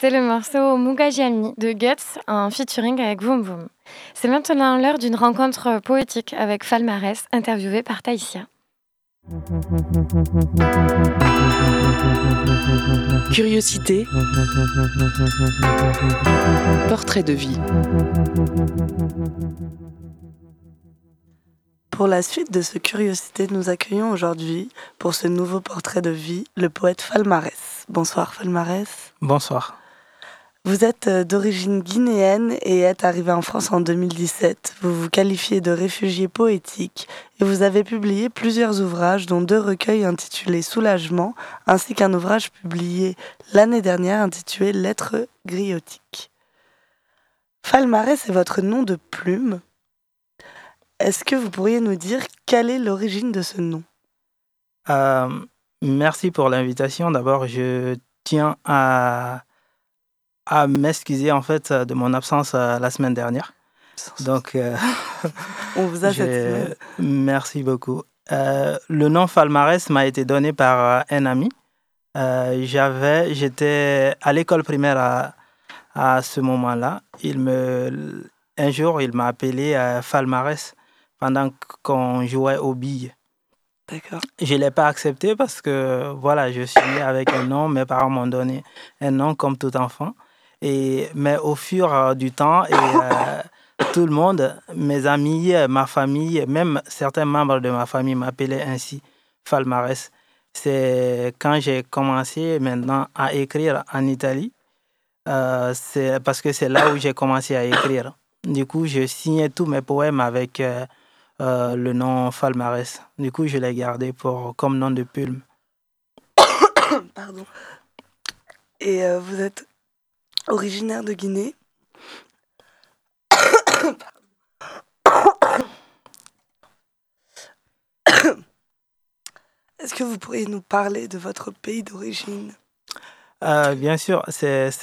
C'était le morceau Mugajami de Guts en featuring avec Voom Voom. C'est maintenant l'heure d'une rencontre poétique avec Falmarès, interviewé par Taïsia. Curiosité. Portrait de vie. Pour la suite de ce Curiosité, nous accueillons aujourd'hui, pour ce nouveau portrait de vie, le poète Falmarès. Bonsoir Falmarès. Bonsoir. Vous êtes euh, d'origine guinéenne et êtes arrivé en France en 2017. Vous vous qualifiez de réfugié poétique et vous avez publié plusieurs ouvrages, dont deux recueils intitulés Soulagement, ainsi qu'un ouvrage publié l'année dernière intitulé Lettres griotiques. Falmarès est votre nom de plume. Est-ce que vous pourriez nous dire quelle est l'origine de ce nom? Euh, merci pour l'invitation. D'abord, je tiens à, à m'excuser en fait de mon absence euh, la semaine dernière. Donc, euh, On vous a semaine. Merci beaucoup. Euh, le nom Falmarès m'a été donné par un ami. Euh, j'avais, j'étais à l'école primaire à, à ce moment-là. Il me, un jour, il m'a appelé Falmarès pendant qu'on jouait aux billes. D'accord. Je ne l'ai pas accepté parce que voilà, je suis né avec un nom. Mes parents m'ont donné un nom comme tout enfant. Et, mais au fur euh, du temps, et, euh, tout le monde, mes amis, euh, ma famille, même certains membres de ma famille m'appelaient ainsi, Falmarès. C'est quand j'ai commencé maintenant à écrire en Italie, parce que c'est là où j'ai commencé à écrire. Du coup, je signais tous mes poèmes avec le nom Falmarès. Du coup, je l'ai gardé pour, comme nom de plume. Pardon. Et vous êtes originaire de Guinée Est-ce que vous pourriez nous parler de votre pays d'origine? Euh, bien sûr, c'est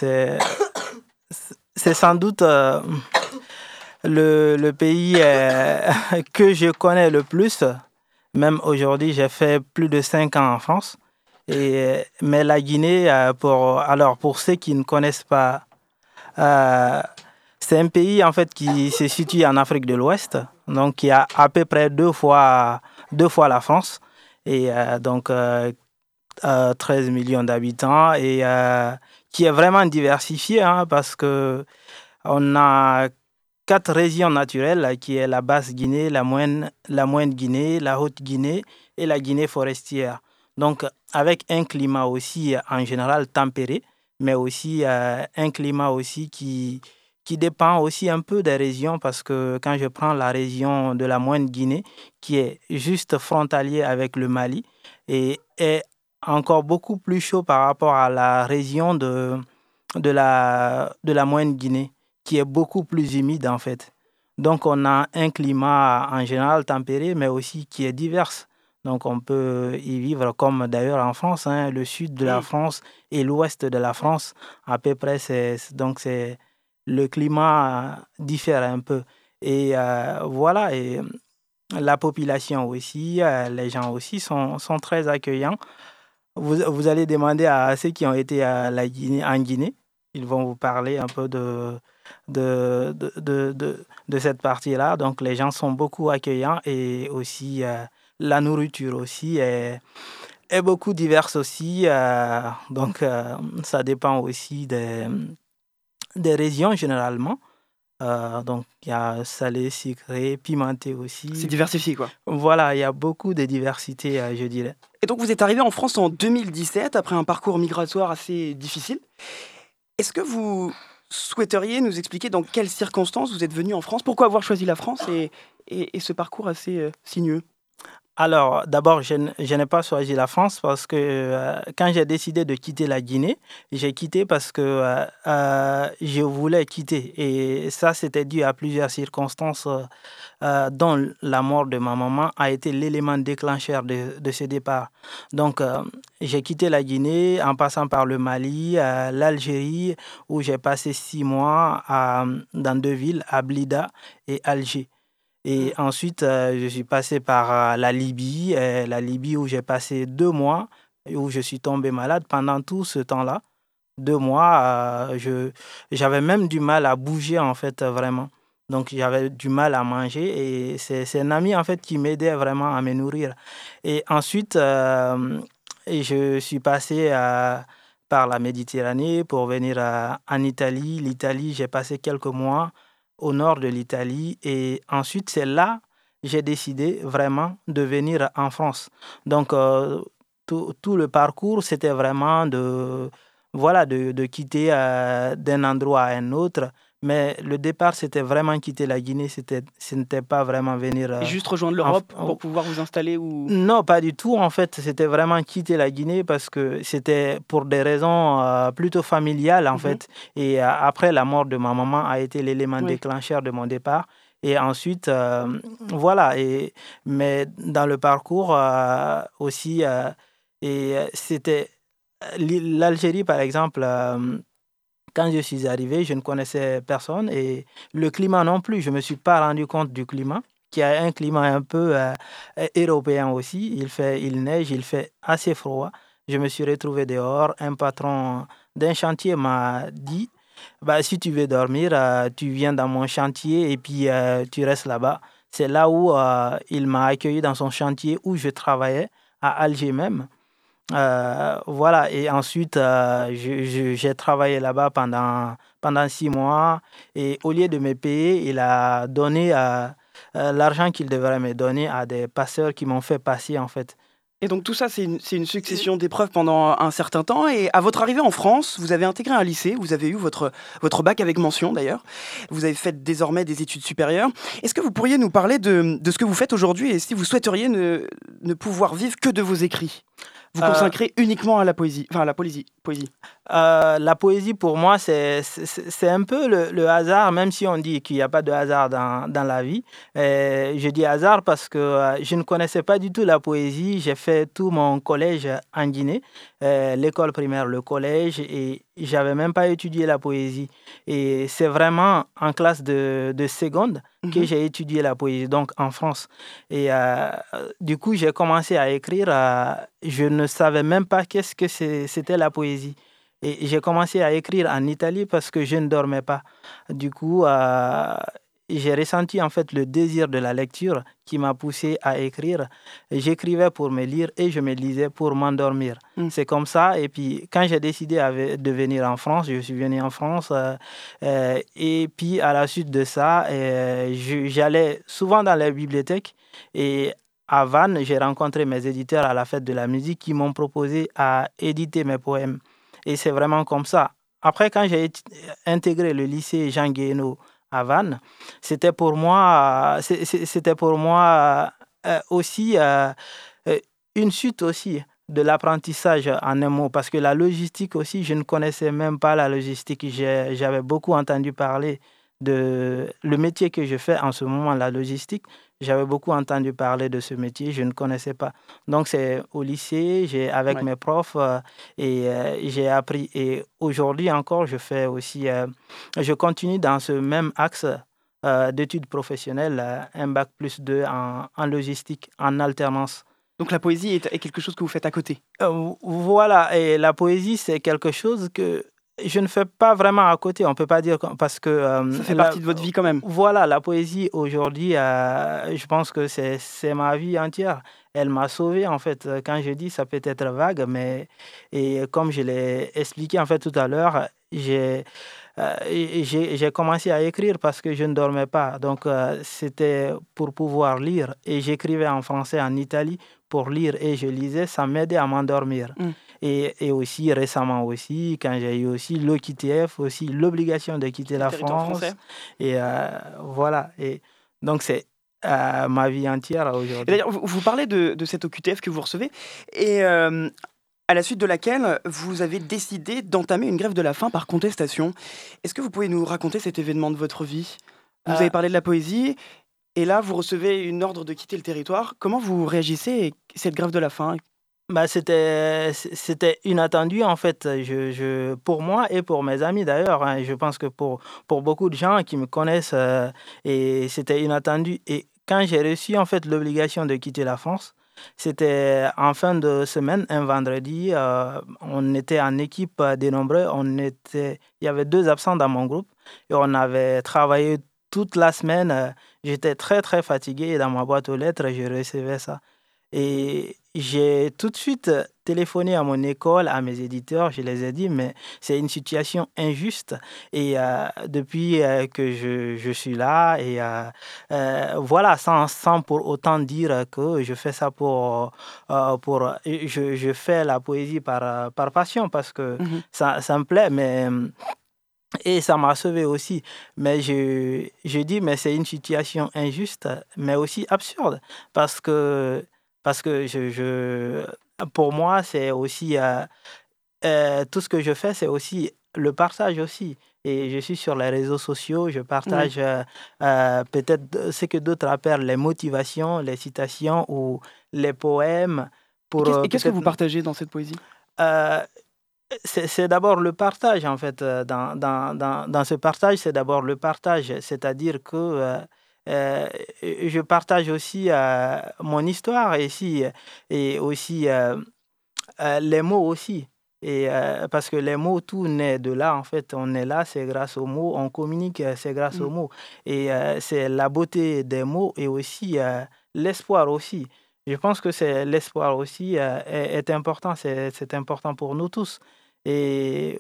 sans doute euh, le, le pays euh, que je connais le plus. Même aujourd'hui, j'ai fait plus de cinq ans en France. Mais la Guinée, euh, pour, alors pour ceux qui ne connaissent pas, euh, c'est un pays en fait qui se situe en Afrique de l'Ouest, donc qui a à peu près deux fois, deux fois la France. Et euh, donc, euh, euh, 13 millions d'habitants et qui est vraiment diversifié hein, parce que on a quatre régions naturelles qui est la basse Guinée, la moyenne, la moyenne Guinée, la haute Guinée et la Guinée forestière. Donc avec un climat aussi en général tempéré, mais aussi euh, un climat aussi qui qui dépend aussi un peu des régions parce que quand je prends la région de la moyenne Guinée qui est juste frontalier avec le Mali et est encore beaucoup plus chaud par rapport à la région de, de, la, de la moyenne Guinée, qui est beaucoup plus humide en fait. Donc on a un climat en général tempéré, mais aussi qui est divers. Donc on peut y vivre comme d'ailleurs en France, hein, le sud de la France et l'ouest de la France, à peu près, c'est, donc c'est, le climat diffère un peu. Et euh, voilà, et la population aussi, euh, les gens aussi sont, sont très accueillants. Vous, vous, allez demander à ceux qui ont été à la Guinée, en Guinée, ils vont vous parler un peu de, de, de, de, de, cette partie-là. Donc les gens sont beaucoup accueillants et aussi euh, la nourriture aussi est, est beaucoup diverse aussi. Euh, donc ça dépend aussi des, des régions généralement. Euh, donc, il y a salé, sucré, pimenté aussi. C'est diversifié, quoi. Voilà, il y a beaucoup de diversité, euh, je dirais. Et donc, vous êtes arrivé en France en 2017, après un parcours migratoire assez difficile. Est-ce que vous souhaiteriez nous expliquer dans quelles circonstances vous êtes venu en France? Pourquoi avoir choisi la France et, et, et ce parcours assez euh, sinueux? Alors, d'abord, je, n'ai pas choisi la France parce que euh, quand j'ai décidé de quitter la Guinée, j'ai quitté parce que euh, euh, je voulais quitter. Et ça, c'était dû à plusieurs circonstances, dont la mort de ma maman a été l'élément déclencheur de, ce départ. Donc, j'ai quitté la Guinée en passant par le Mali, l'Algérie, où j'ai passé six mois dans deux villes, à Blida et Alger. Et ensuite, euh, je suis passé par euh, la Libye, euh, la Libye où j'ai passé deux mois, où je suis tombé malade pendant tout ce temps-là. Deux mois, je, j'avais même du mal à bouger, en fait, vraiment. Donc, j'avais du mal à manger et c'est, c'est un ami, en fait, qui m'aidait vraiment à me nourrir. Et ensuite, euh, et je suis passé euh, par la Méditerranée pour venir euh, en Italie. L'Italie, j'ai passé quelques mois au nord de l'Italie. Et ensuite, c'est là j'ai décidé vraiment de venir en France. Donc, euh, tout, tout le parcours, c'était vraiment de, voilà, de, de quitter euh, d'un endroit à un autre. Mais le départ, c'était vraiment quitter la Guinée. C'était, ce n'était pas vraiment venir. euh, juste rejoindre l'Europe en- pour pouvoir vous installer ou... non, pas du tout. En fait, c'était vraiment quitter la Guinée parce que c'était pour des raisons euh, plutôt familiales, en Mhm. fait. Et euh, après, la mort de ma maman a été l'élément Oui. déclencheur de mon départ. Et ensuite, euh, voilà. Et, mais dans le parcours aussi, et c'était l'Algérie, par exemple. Quand je suis arrivé, je ne connaissais personne et le climat non plus. Je ne me suis pas rendu compte du climat, qui a un climat un peu euh, européen aussi. Il, fait, il neige, il fait assez froid. Je me suis retrouvé dehors. Un patron d'un chantier m'a dit bah, si tu veux dormir, euh, tu viens dans mon chantier et puis euh, tu restes là-bas. C'est là où il m'a accueilli dans son chantier où je travaillais, à Alger même. Euh, voilà, et ensuite, euh, j'ai travaillé là-bas pendant, pendant six mois. Et au lieu de me payer, il a donné euh, l'argent qu'il devrait me donner à des passeurs qui m'ont fait passer, en fait. Et donc tout ça, c'est une, succession d'épreuves pendant un certain temps. Et à votre arrivée en France, vous avez intégré un lycée, vous avez eu votre, votre bac avec mention d'ailleurs. Vous avez fait désormais des études supérieures. Est-ce que vous pourriez nous parler de, de ce que vous faites aujourd'hui et si vous souhaiteriez ne, ne pouvoir vivre que de vos écrits? Vous Euh, consacrez uniquement à la poésie, enfin à la poésie. poésie. Euh, la poésie, pour moi, c'est un peu le, le hasard, même si on dit qu'il n'y a pas de hasard dans, dans la vie. Je dis hasard parce que euh, je ne connaissais pas du tout la poésie. J'ai fait tout mon collège en Guinée, l'école primaire, le collège, et j'avais même pas étudié la poésie. Et c'est vraiment en classe de, de seconde que Mhm. j'ai étudié la poésie, donc en France. Et euh, du coup, j'ai commencé à écrire. euh, je ne savais même pas qu'est-ce que c'était la poésie. Et j'ai commencé à écrire en Italie parce que je ne dormais pas. Du coup, euh, j'ai ressenti en fait le désir de la lecture qui m'a poussé à écrire. J'écrivais pour me lire et je me lisais pour m'endormir. Mm. C'est comme ça. Et puis, quand j'ai décidé de venir en France, je suis venu en France. euh, euh, et puis, à la suite de ça, euh, j'allais souvent dans les bibliothèques. Et à Vannes, j'ai rencontré mes éditeurs à la fête de la musique qui m'ont proposé à éditer mes poèmes. Et c'est vraiment comme ça. Après, quand j'ai intégré le lycée Jean Guéhenno à c'était pour moi, c'est- c'était pour moi euh, aussi euh, euh, une suite aussi de l'apprentissage en un mot, parce que la logistique aussi, je ne connaissais même pas la logistique. J'avais beaucoup entendu parler de le métier que je fais en ce moment, la logistique. J'avais beaucoup entendu parler de ce métier, je ne connaissais pas. Donc c'est au lycée, j'ai avec Ouais. mes profs euh, et euh, j'ai appris. Et aujourd'hui encore, je fais aussi, euh, je continue dans ce même axe d'études professionnelles, un bac plus 2 en, en logistique, en alternance. Donc la poésie est, est quelque chose que vous faites à côté? Euh, voilà, et la poésie, c'est quelque chose que je ne fais pas vraiment à côté, on ne peut pas dire parce que... euh, Ça fait la- partie de votre vie quand même. Voilà, la poésie aujourd'hui, euh, je pense que c'est ma vie entière. Elle m'a sauvé en fait. Quand je dis ça peut être vague, mais et comme je l'ai expliqué en fait tout à l'heure, j'ai euh, j'ai commencé à écrire parce que je ne dormais pas. Donc, euh, c'était pour pouvoir lire. Et j'écrivais en français en Italie pour lire et je lisais. Ça m'aidait à m'endormir. Mm. Et, et aussi récemment aussi, quand j'ai eu aussi le QTF, aussi l'obligation de quitter la France. français. Et euh, voilà. Et donc, c'est euh, ma vie entière aujourd'hui. d'ailleurs, vous, vous parlez de, de cette OQTF que vous recevez, et euh, à la suite de laquelle vous avez décidé d'entamer une grève de la faim par contestation. Est-ce que vous pouvez nous raconter cet événement de votre vie? Vous avez parlé de la poésie, et là, vous recevez une ordre de quitter le territoire. Comment vous réagissez à cette grève de la faim? Bah, c'était c'était inattendu en fait je, je, pour moi et pour mes amis d'ailleurs hein. je pense que pour, pour beaucoup de gens qui me connaissent euh, et c'était inattendu et quand j'ai reçu en fait l'obligation de quitter la France c'était en fin de semaine un vendredi euh, on était en équipe euh, des on était il y avait deux absents dans mon groupe et on avait travaillé toute la semaine j'étais très très fatigué et dans ma boîte aux lettres je recevais ça et j'ai tout de suite téléphoné à mon école, à mes éditeurs, je les ai dit, mais c'est une situation injuste. Et euh, depuis euh, que je, je, suis là, et euh, voilà, sans, sans, pour autant dire que je fais ça pour... pour je, je, fais la poésie par, par passion, parce que Mhm. mm -hmm. ça, ça me plaît, mais... Et ça m'a sauvé aussi. Mais je, je dis, mais c'est une situation injuste, mais aussi absurde. Parce que parce que je, je pour moi, c'est aussi euh, euh, tout ce que je fais, c'est aussi le partage aussi. Et je suis sur les réseaux sociaux, je partage Oui. euh, peut-être ce que d'autres appellent les motivations, les citations ou les poèmes. Pour, et qu'est-ce que vous partagez dans cette poésie? C'est d'abord le partage, en fait. Dans, dans, dans, dans ce partage, c'est d'abord le partage. C'est-à-dire que euh, euh, je partage aussi euh, mon histoire ici et aussi euh, les mots aussi. Et parce que les mots, tout naît de là, en fait. On est là, c'est grâce aux mots. On communique, c'est grâce mmh. aux mots. Et c'est la beauté des mots et aussi l'espoir aussi. Je pense que c'est l'espoir aussi est, est, important. C'est important pour nous tous. Et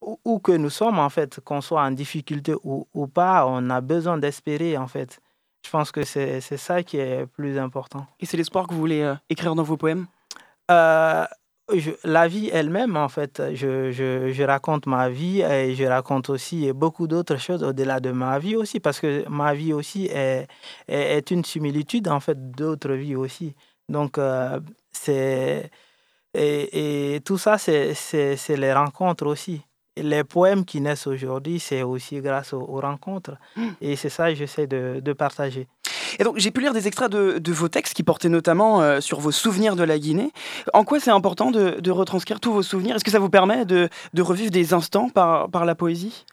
où, où que nous sommes, en fait, qu'on soit en difficulté ou, ou pas, on a besoin d'espérer, en fait. Je pense que c'est ça qui est plus important. Et c'est l'espoir que vous voulez euh, écrire dans vos poèmes? Euh, je, La vie elle-même, en fait. Je, je, je, raconte ma vie et je raconte aussi beaucoup d'autres choses au-delà de ma vie aussi, parce que ma vie aussi est, est, est une similitude, en fait, d'autres vies aussi. Donc, euh, c'est... Et, et, tout ça, c'est les rencontres aussi. Les poèmes qui naissent aujourd'hui, c'est aussi grâce aux, aux rencontres. Mmh. Et c'est ça que j'essaie de, de, partager. Et donc, j'ai pu lire des extraits de, vos textes qui portaient notamment euh, sur vos souvenirs de la Guinée. En quoi c'est important de, retranscrire tous vos souvenirs? Est-ce que ça vous permet de, revivre des instants par, la poésie?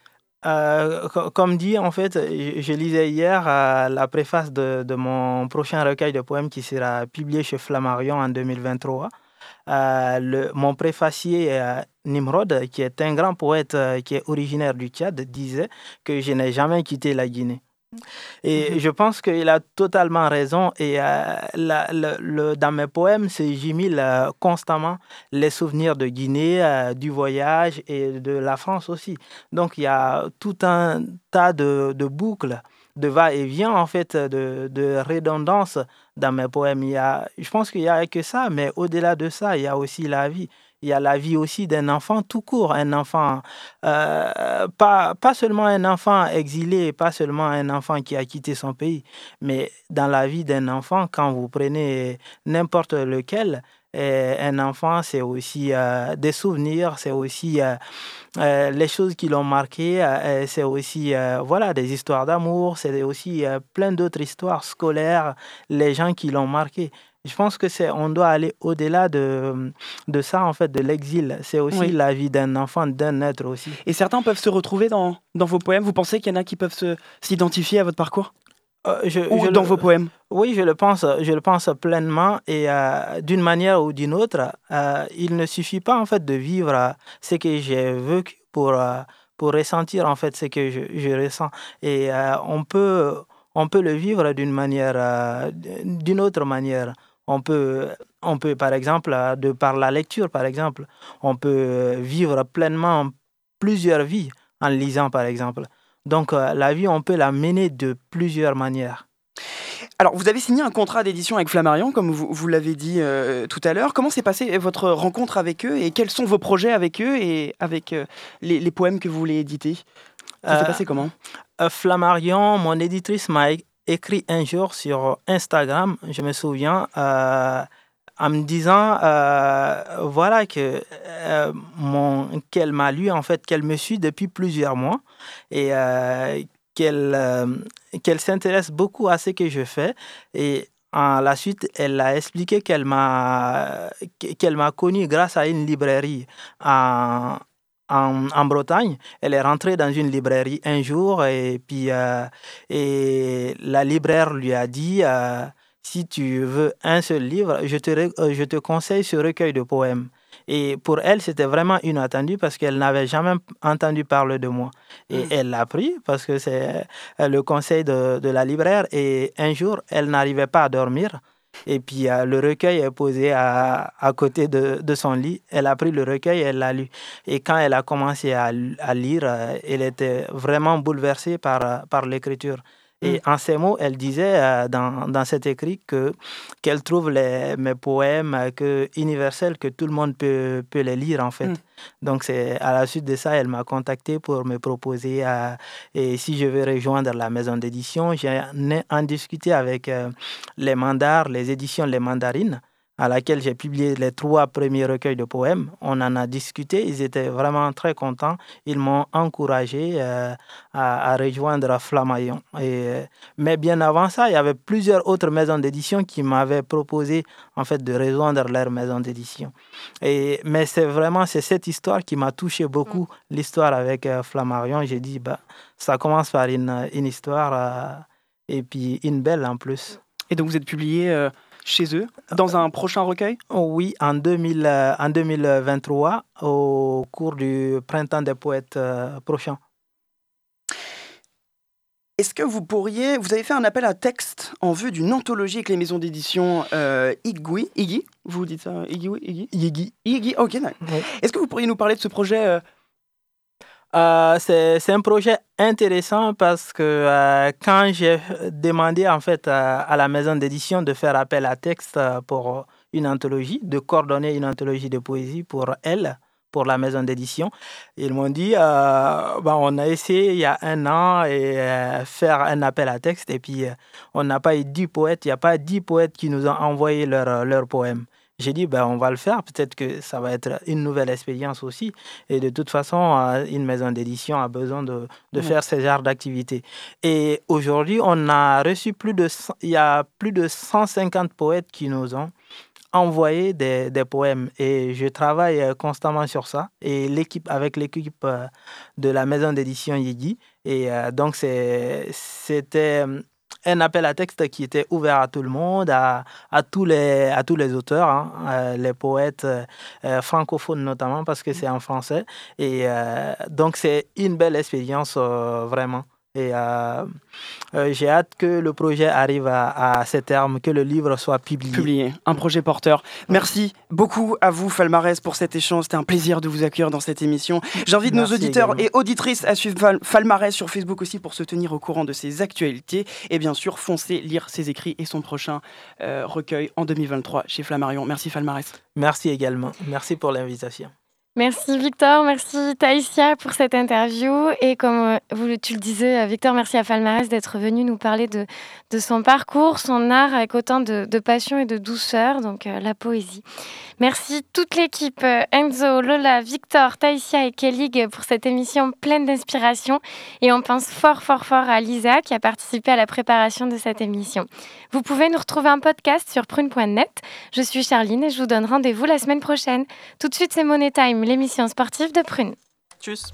Euh, comme dit, en fait, je lisais hier la préface de, mon prochain recueil de poèmes qui sera publié chez Flammarion en 2023. Euh, mon préfacier Nimrod, qui est un grand poète qui est originaire du Tchad, disait que je n'ai jamais quitté la Guinée. Et -hmm. je pense qu'il a totalement raison. Et la, le, le, dans mes poèmes, j'y mis constamment les souvenirs de Guinée, du voyage et de la France aussi. Donc il y a tout un tas de, de boucles de va-et-vient, en fait, de, de, redondance dans mes poèmes. Il y a, je pense qu'il n'y a que ça, mais au-delà de ça, il y a aussi la vie. Il y a la vie aussi d'un enfant tout court, un enfant, euh, pas, pas seulement un enfant exilé, pas seulement un enfant qui a quitté son pays, mais dans la vie d'un enfant, quand vous prenez n'importe lequel, un enfant, c'est aussi euh, des souvenirs, c'est aussi euh, euh, les choses qui l'ont marqué, c'est aussi voilà, des histoires d'amour, c'est aussi plein d'autres histoires scolaires, les gens qui l'ont marqué. Je pense que c'est on doit aller au-delà de, de ça, en fait, de l'exil. C'est aussi oui. la vie d'un enfant, d'un être aussi. Et certains peuvent se retrouver dans, dans vos poèmes Vous pensez qu'il y en a qui peuvent s'identifier à votre parcours? Euh, je, ou je dans le, vos poèmes Oui, je le pense, je le pense pleinement et euh, d'une manière ou d'une autre, euh, il ne suffit pas en fait de vivre ce que j'ai vécu pour, pour ressentir en fait ce que je, je ressens. Et on, peut, on peut le vivre d'une manière, d'une autre manière. On peut, on peut, par exemple, de par la lecture, par exemple, on peut vivre pleinement plusieurs vies en lisant, par exemple. Donc euh, la vie, on peut la mener de plusieurs manières. Alors, vous avez signé un contrat d'édition avec Flammarion, comme vous, vous l'avez dit euh, tout à l'heure. Comment s'est passée votre rencontre avec eux et quels sont vos projets avec eux et avec euh, les, les poèmes que vous voulez éditer? Ça s'est passé comment? Flammarion, mon éditrice m'a écrit un jour sur Instagram, je me souviens, en me disant, euh, voilà, que euh, mon- qu'elle m'a lu, en fait, qu'elle me suit depuis plusieurs mois et euh, qu'elle qu'elle s'intéresse beaucoup à ce que je fais. Et à la suite, elle a expliqué qu'elle m'a qu'elle m'a connu grâce à une librairie en, en, en Bretagne. Elle est rentrée dans une librairie un jour et puis et la libraire lui a dit si tu veux un seul livre, je te, euh, je te conseille ce recueil de poèmes. Et pour elle, c'était vraiment inattendu parce qu'elle n'avait jamais entendu parler de moi. Et elle l'a pris parce que c'est euh, le conseil de, de la libraire. Et un jour, elle n'arrivait pas à dormir. Et puis euh, le recueil est posé à, à côté de, de son lit. Elle a pris le recueil et elle l'a lu. Et quand elle a commencé à, à lire, euh, elle était vraiment bouleversée par, par l'écriture. Et en ces mots, elle disait euh, dans, dans cet écrit que qu'elle trouve les, mes poèmes euh, que, universels, que tout le monde peut, peut les lire en fait. Mm. Donc c'est à la suite de ça, elle m'a contacté pour me proposer euh, et si je veux rejoindre la maison d'édition. J'ai en- en discuté avec euh, les mandars, les éditions Les Mandarines à laquelle j'ai publié les trois premiers recueils de poèmes. On en a discuté, ils étaient vraiment très contents. Ils m'ont encouragé euh, à, à rejoindre Flamaillon. Et, euh, mais bien avant ça, il y avait plusieurs autres maisons d'édition qui m'avaient proposé en fait de rejoindre leur maison d'édition. Et, mais c'est vraiment c'est cette histoire qui m'a touché beaucoup, l'histoire avec euh, Flammarion. J'ai dit, bah, ça commence par une, une histoire euh, et puis une belle en plus. Et donc vous êtes publié euh, chez eux dans un prochain recueil? Oui, en, 2000, euh, en 2023, au cours du Printemps des poètes euh, prochain. Est-ce que vous pourriez, vous avez fait un appel à texte en vue d'une anthologie avec les maisons d'édition euh, Igui, Iggy, vous dites ça, Iggy, oui, Iggy, Iggy, Iggy, ok. Est-ce que vous pourriez nous parler de ce projet euh, Euh, c'est un projet intéressant parce que euh, quand j'ai demandé en fait à, la maison d'édition de faire appel à texte pour une anthologie, de coordonner une anthologie de poésie pour elle, pour la maison d'édition, ils m'ont dit bah, on a essayé il y a un an et euh, faire un appel à texte et puis on n'a pas eu 10 poètes, il n'y a pas 10 poètes qui nous ont envoyé leurs leur poèmes. J'ai dit, ben, on va le faire. Peut-être que ça va être une nouvelle expérience aussi. Et de toute façon, euh, une maison d'édition a besoin de, de faire ce genre d'activité. Et aujourd'hui, on a reçu plus de, il y a plus de 150 poètes qui nous ont envoyé des, des poèmes. Et je travaille euh, constamment sur ça. Et l'équipe, avec l'équipe euh, de la maison d'édition Yigi. Et donc, c'est- c'était un appel à texte qui était ouvert à tout le monde, à, tous, les, auteurs, hein, euh, les poètes euh, euh, francophones notamment, parce que c'est en français. Et donc, c'est une belle expérience, vraiment. Et euh, euh, j'ai hâte que le projet arrive à, à ses termes, que le livre soit publié. publié, un projet porteur. Merci beaucoup à vous, Falmarès, pour cet échange. C'était un plaisir de vous accueillir dans cette émission. J'invite nos auditeurs également. et auditrices à suivre Fal- Falmarès sur Facebook aussi pour se tenir au courant de ses actualités. Et bien sûr, foncez lire ses écrits et son prochain euh, recueil en 2023 chez Flammarion. Merci, Falmarès. Merci également. Merci pour l'invitation. Merci Victor, merci Taïsia pour cette interview. Et comme euh, tu le disais, euh, Victor, merci à Falmarès d'être venu nous parler de, son parcours, son art avec autant de, passion et de douceur, donc euh, la poésie. Merci toute l'équipe, Enzo, Lola, Victor, Taïsia et Kellig pour cette émission pleine d'inspiration. Et on pense fort, fort, fort à Lisa qui a participé à la préparation de cette émission. Vous pouvez nous retrouver un podcast sur prune.net. Je suis Charline et je vous donne rendez-vous la semaine prochaine. Tout de suite, c'est Money Time, l'émission sportive de Prune. Tchuss.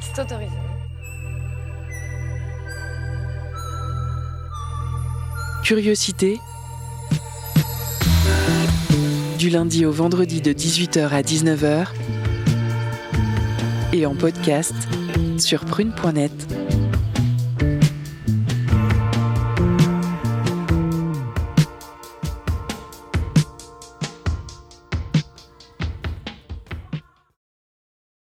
C'est autorisé. Curiosité. Du lundi au vendredi de 18h à 19h. Et en podcast sur prune.net.